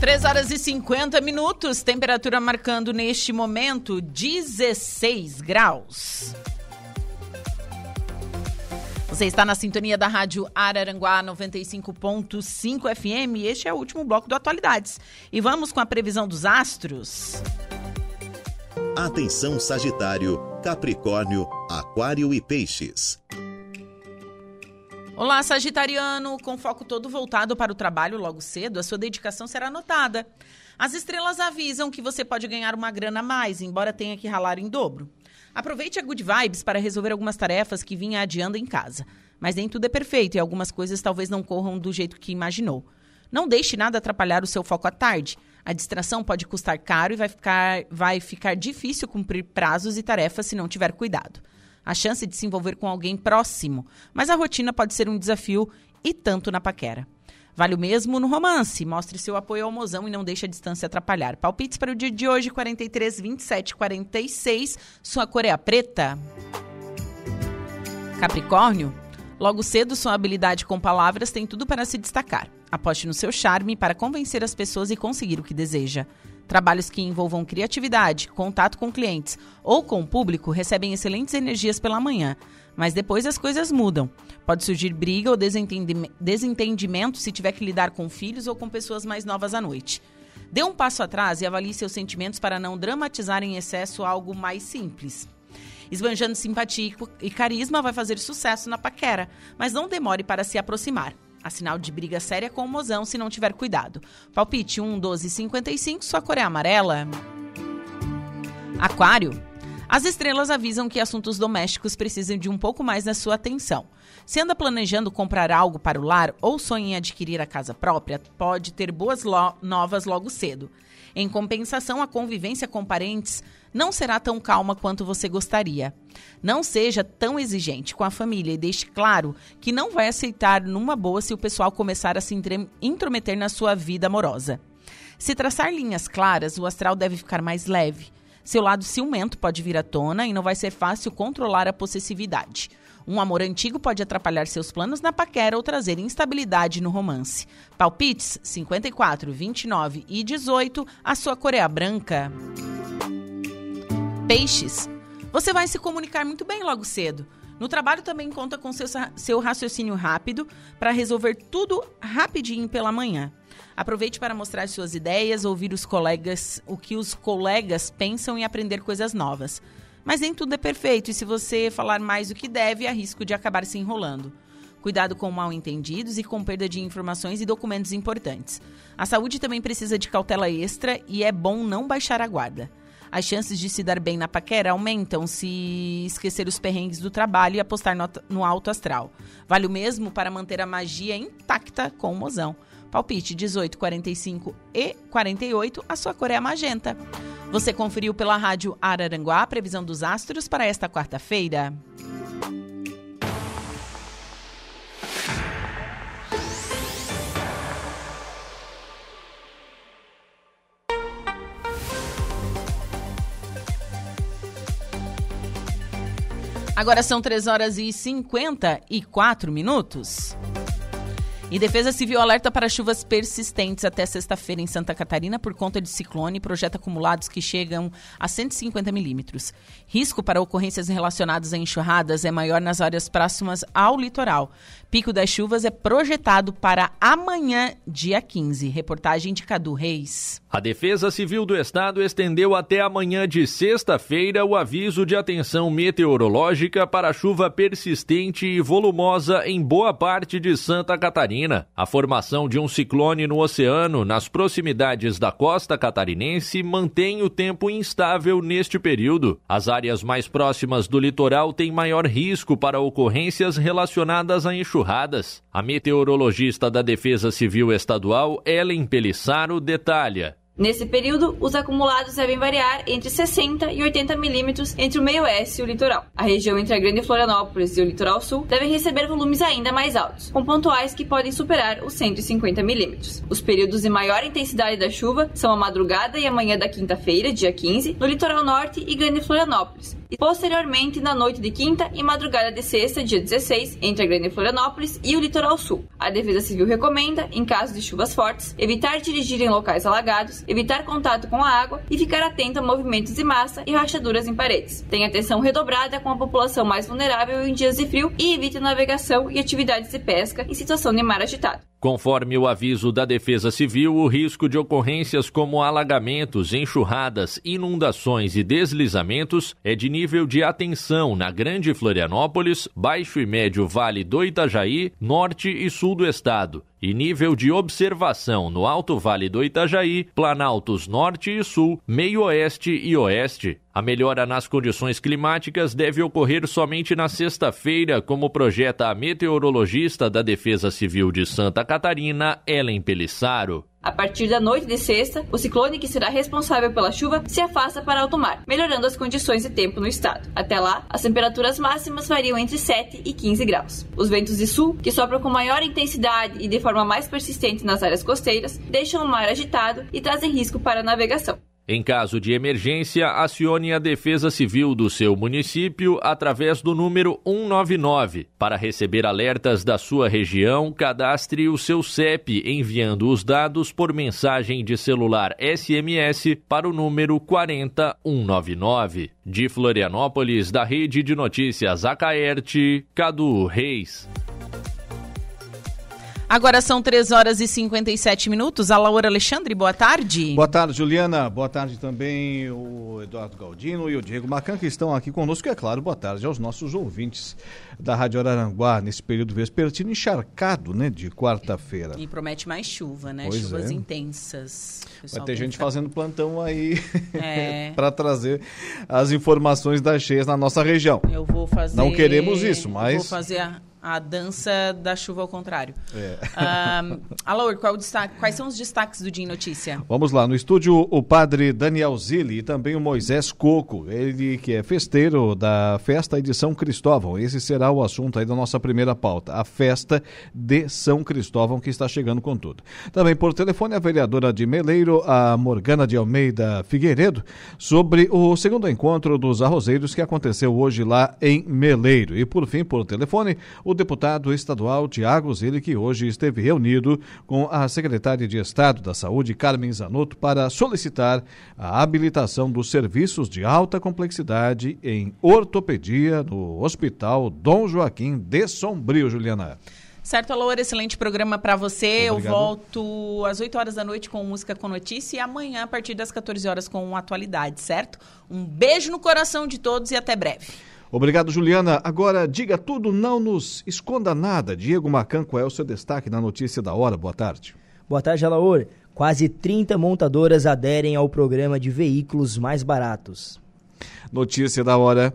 Três horas e 50 minutos, temperatura marcando neste momento 16 graus. Você está na sintonia da Rádio Araranguá 95.5 FM e este é o último bloco do Atualidades. E vamos com a previsão dos astros. Atenção Sagitário, Capricórnio, Aquário e Peixes. Olá, Sagitariano! Com foco todo voltado para o trabalho logo cedo, a sua dedicação será notada. As estrelas avisam que você pode ganhar uma grana a mais, embora tenha que ralar em dobro. Aproveite a Good Vibes para resolver algumas tarefas que vinha adiando em casa. Mas nem tudo é perfeito e algumas coisas talvez não corram do jeito que imaginou. Não deixe nada atrapalhar o seu foco à tarde. A distração pode custar caro e vai ficar, vai ficar difícil cumprir prazos e tarefas se não tiver cuidado. A chance de se envolver com alguém próximo, mas a rotina pode ser um desafio e tanto na paquera. Vale o mesmo no romance. Mostre seu apoio ao mozão e não deixe a distância atrapalhar. Palpites para o dia de hoje, 43, 27, 46. Sua cor é a preta. Capricórnio. Logo cedo, sua habilidade com palavras tem tudo para se destacar. Aposte no seu charme para convencer as pessoas e conseguir o que deseja. Trabalhos que envolvam criatividade, contato com clientes ou com o público recebem excelentes energias pela manhã, mas depois as coisas mudam. Pode surgir briga ou desentendimento se tiver que lidar com filhos ou com pessoas mais novas à noite. Dê um passo atrás e avalie seus sentimentos para não dramatizar em excesso algo mais simples. Esbanjando simpatia e carisma vai fazer sucesso na paquera, mas não demore para se aproximar. A sinal de briga séria com o mozão se não tiver cuidado. Palpite 1, 12, 55, sua cor é amarela. Aquário. As estrelas avisam que assuntos domésticos precisam de um pouco mais da sua atenção. Se anda planejando comprar algo para o lar ou sonha em adquirir a casa própria, pode ter boas lo novas logo cedo. Em compensação, a convivência com parentes não será tão calma quanto você gostaria. Não seja tão exigente com a família e deixe claro que não vai aceitar numa boa se o pessoal começar a se intrometer na sua vida amorosa. Se traçar linhas claras, o astral deve ficar mais leve. Seu lado ciumento pode vir à tona e não vai ser fácil controlar a possessividade. Um amor antigo pode atrapalhar seus planos na paquera ou trazer instabilidade no romance. Palpites 54, 29 e 18, a sua cor é branca. Peixes. Você vai se comunicar muito bem logo cedo. No trabalho também conta com seu, seu raciocínio rápido para resolver tudo rapidinho pela manhã. Aproveite para mostrar suas ideias, ouvir os colegas, o que os colegas pensam e aprender coisas novas. Mas nem tudo é perfeito e se você falar mais do que deve, há risco de acabar se enrolando. Cuidado com mal entendidos e com perda de informações e documentos importantes. A saúde também precisa de cautela extra e é bom não baixar a guarda. As chances de se dar bem na paquera aumentam se esquecer os perrengues do trabalho e apostar no, no alto astral. Vale o mesmo para manter a magia intacta com o mozão. Palpite 18, 45 e 48, a sua cor é a magenta. Você conferiu pela rádio Araranguá a previsão dos astros para esta quarta-feira. Agora são 3 horas e 54 minutos. E Defesa Civil alerta para chuvas persistentes até sexta-feira em Santa Catarina por conta de ciclone e projeta acumulados que chegam a 150 milímetros. Risco para ocorrências relacionadas a enxurradas é maior nas áreas próximas ao litoral. Pico das chuvas é projetado para amanhã, dia 15. Reportagem de Cadu Reis. A Defesa Civil do Estado estendeu até amanhã de sexta-feira o aviso de atenção meteorológica para chuva persistente e volumosa em boa parte de Santa Catarina. A formação de um ciclone no oceano nas proximidades da costa catarinense mantém o tempo instável neste período. As áreas mais próximas do litoral têm maior risco para ocorrências relacionadas a enxurradas. A meteorologista da Defesa Civil Estadual, Ellen Pelissaro, detalha. Nesse período, os acumulados devem variar entre 60 e 80 milímetros entre o meio-oeste e o litoral. A região entre a Grande Florianópolis e o litoral sul devem receber volumes ainda mais altos, com pontuais que podem superar os 150 milímetros. Os períodos de maior intensidade da chuva são a madrugada e a manhã da quinta-feira, dia 15, no litoral norte e Grande Florianópolis, e posteriormente na noite de quinta e madrugada de sexta, dia 16, entre a Grande Florianópolis e o litoral sul. A Defesa Civil recomenda, em caso de chuvas fortes, evitar dirigir em locais alagados, evitar contato com a água e ficar atento a movimentos de massa e rachaduras em paredes. Tenha atenção redobrada com a população mais vulnerável em dias de frio e evite navegação e atividades de pesca em situação de mar agitado. Conforme o aviso da Defesa Civil, o risco de ocorrências como alagamentos, enxurradas, inundações e deslizamentos é de nível de atenção na Grande Florianópolis, Baixo e Médio Vale do Itajaí, Norte e Sul do Estado, e nível de observação no Alto Vale do Itajaí, Planaltos Norte e Sul, Meio Oeste e Oeste. A melhora nas condições climáticas deve ocorrer somente na sexta-feira, como projeta a meteorologista da Defesa Civil de Santa Catarina, Ellen Pelissaro. A partir da noite de sexta, o ciclone que será responsável pela chuva se afasta para alto mar, melhorando as condições de tempo no estado. Até lá, as temperaturas máximas variam entre 7 e 15 graus. Os ventos de sul, que sopram com maior intensidade e de forma mais persistente nas áreas costeiras, deixam o mar agitado e trazem risco para a navegação. Em caso de emergência, acione a Defesa Civil do seu município através do número 199. Para receber alertas da sua região, cadastre o seu CEP enviando os dados por mensagem de celular SMS para o número 40199. De Florianópolis, da Rede de Notícias Acaerte, Cadu Reis. Agora são 3 horas e 57 minutos. A Laura Alexandre, boa tarde. Boa tarde, Juliana. Boa tarde também o Eduardo Galdino e o Diego Macan, que estão aqui conosco. E, é claro, boa tarde aos nossos ouvintes da Rádio Araranguá, nesse período vespertino encharcado, né, de quarta-feira. E promete mais chuva, né? Pois Chuvas é. intensas. Vai ter gente fazendo plantão aí É. para trazer as informações das cheias na nossa região. Eu vou fazer. Não queremos isso, eu mas- Vou fazer a, a dança da chuva ao contrário. É. Um, Alaor, qual o destaque, quais são os destaques do Dia em Notícia? Vamos lá, no estúdio o padre Daniel Zilli e também o Moisés Coco, ele que é festeiro da festa de São Cristóvão. Esse será o assunto aí da nossa primeira pauta, a festa de São Cristóvão que está chegando com tudo. Também por telefone a vereadora de Meleiro, a Morgana de Almeida Figueiredo, sobre o segundo encontro dos arrozeiros que aconteceu hoje lá em Meleiro. E por fim, por telefone, o deputado estadual Tiago Zilli, que hoje esteve reunido com a secretária de Estado da Saúde, Carmen Zanotto, para solicitar a habilitação dos serviços de alta complexidade em ortopedia no Hospital Dom Joaquim de Sombrio, Juliana. Certo, Alaor, excelente programa para você. Eu Obrigado. volto às 8 horas da noite com Música com Notícia e amanhã, a partir das 14 horas, com Atualidade, certo? Um beijo no coração de todos e até breve. Obrigado, Juliana. Agora, diga tudo, não nos esconda nada. Diego Macan, qual é o seu destaque na notícia da hora? Boa tarde. Boa tarde, Alaor. Quase 30 montadoras aderem ao programa de veículos mais baratos. Notícia da hora.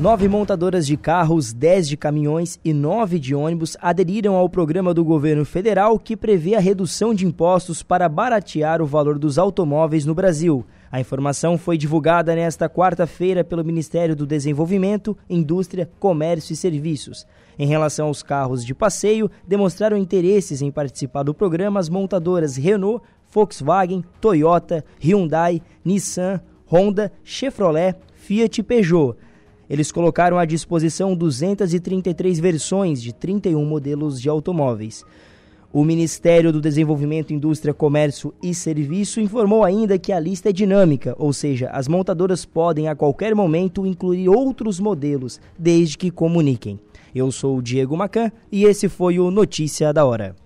Nove montadoras de carros, dez de caminhões e nove de ônibus aderiram ao programa do governo federal que prevê a redução de impostos para baratear o valor dos automóveis no Brasil. A informação foi divulgada nesta quarta-feira pelo Ministério do Desenvolvimento, Indústria, Comércio e Serviços. Em relação aos carros de passeio, demonstraram interesses em participar do programa as montadoras Renault, Volkswagen, Toyota, Hyundai, Nissan, Honda, Chevrolet, Fiat e Peugeot. Eles colocaram à disposição 233 versões de 31 modelos de automóveis. O Ministério do Desenvolvimento, Indústria, Comércio e Serviço informou ainda que a lista é dinâmica, ou seja, as montadoras podem a qualquer momento incluir outros modelos, desde que comuniquem. Eu sou o Diego Macan e esse foi o Notícia da Hora.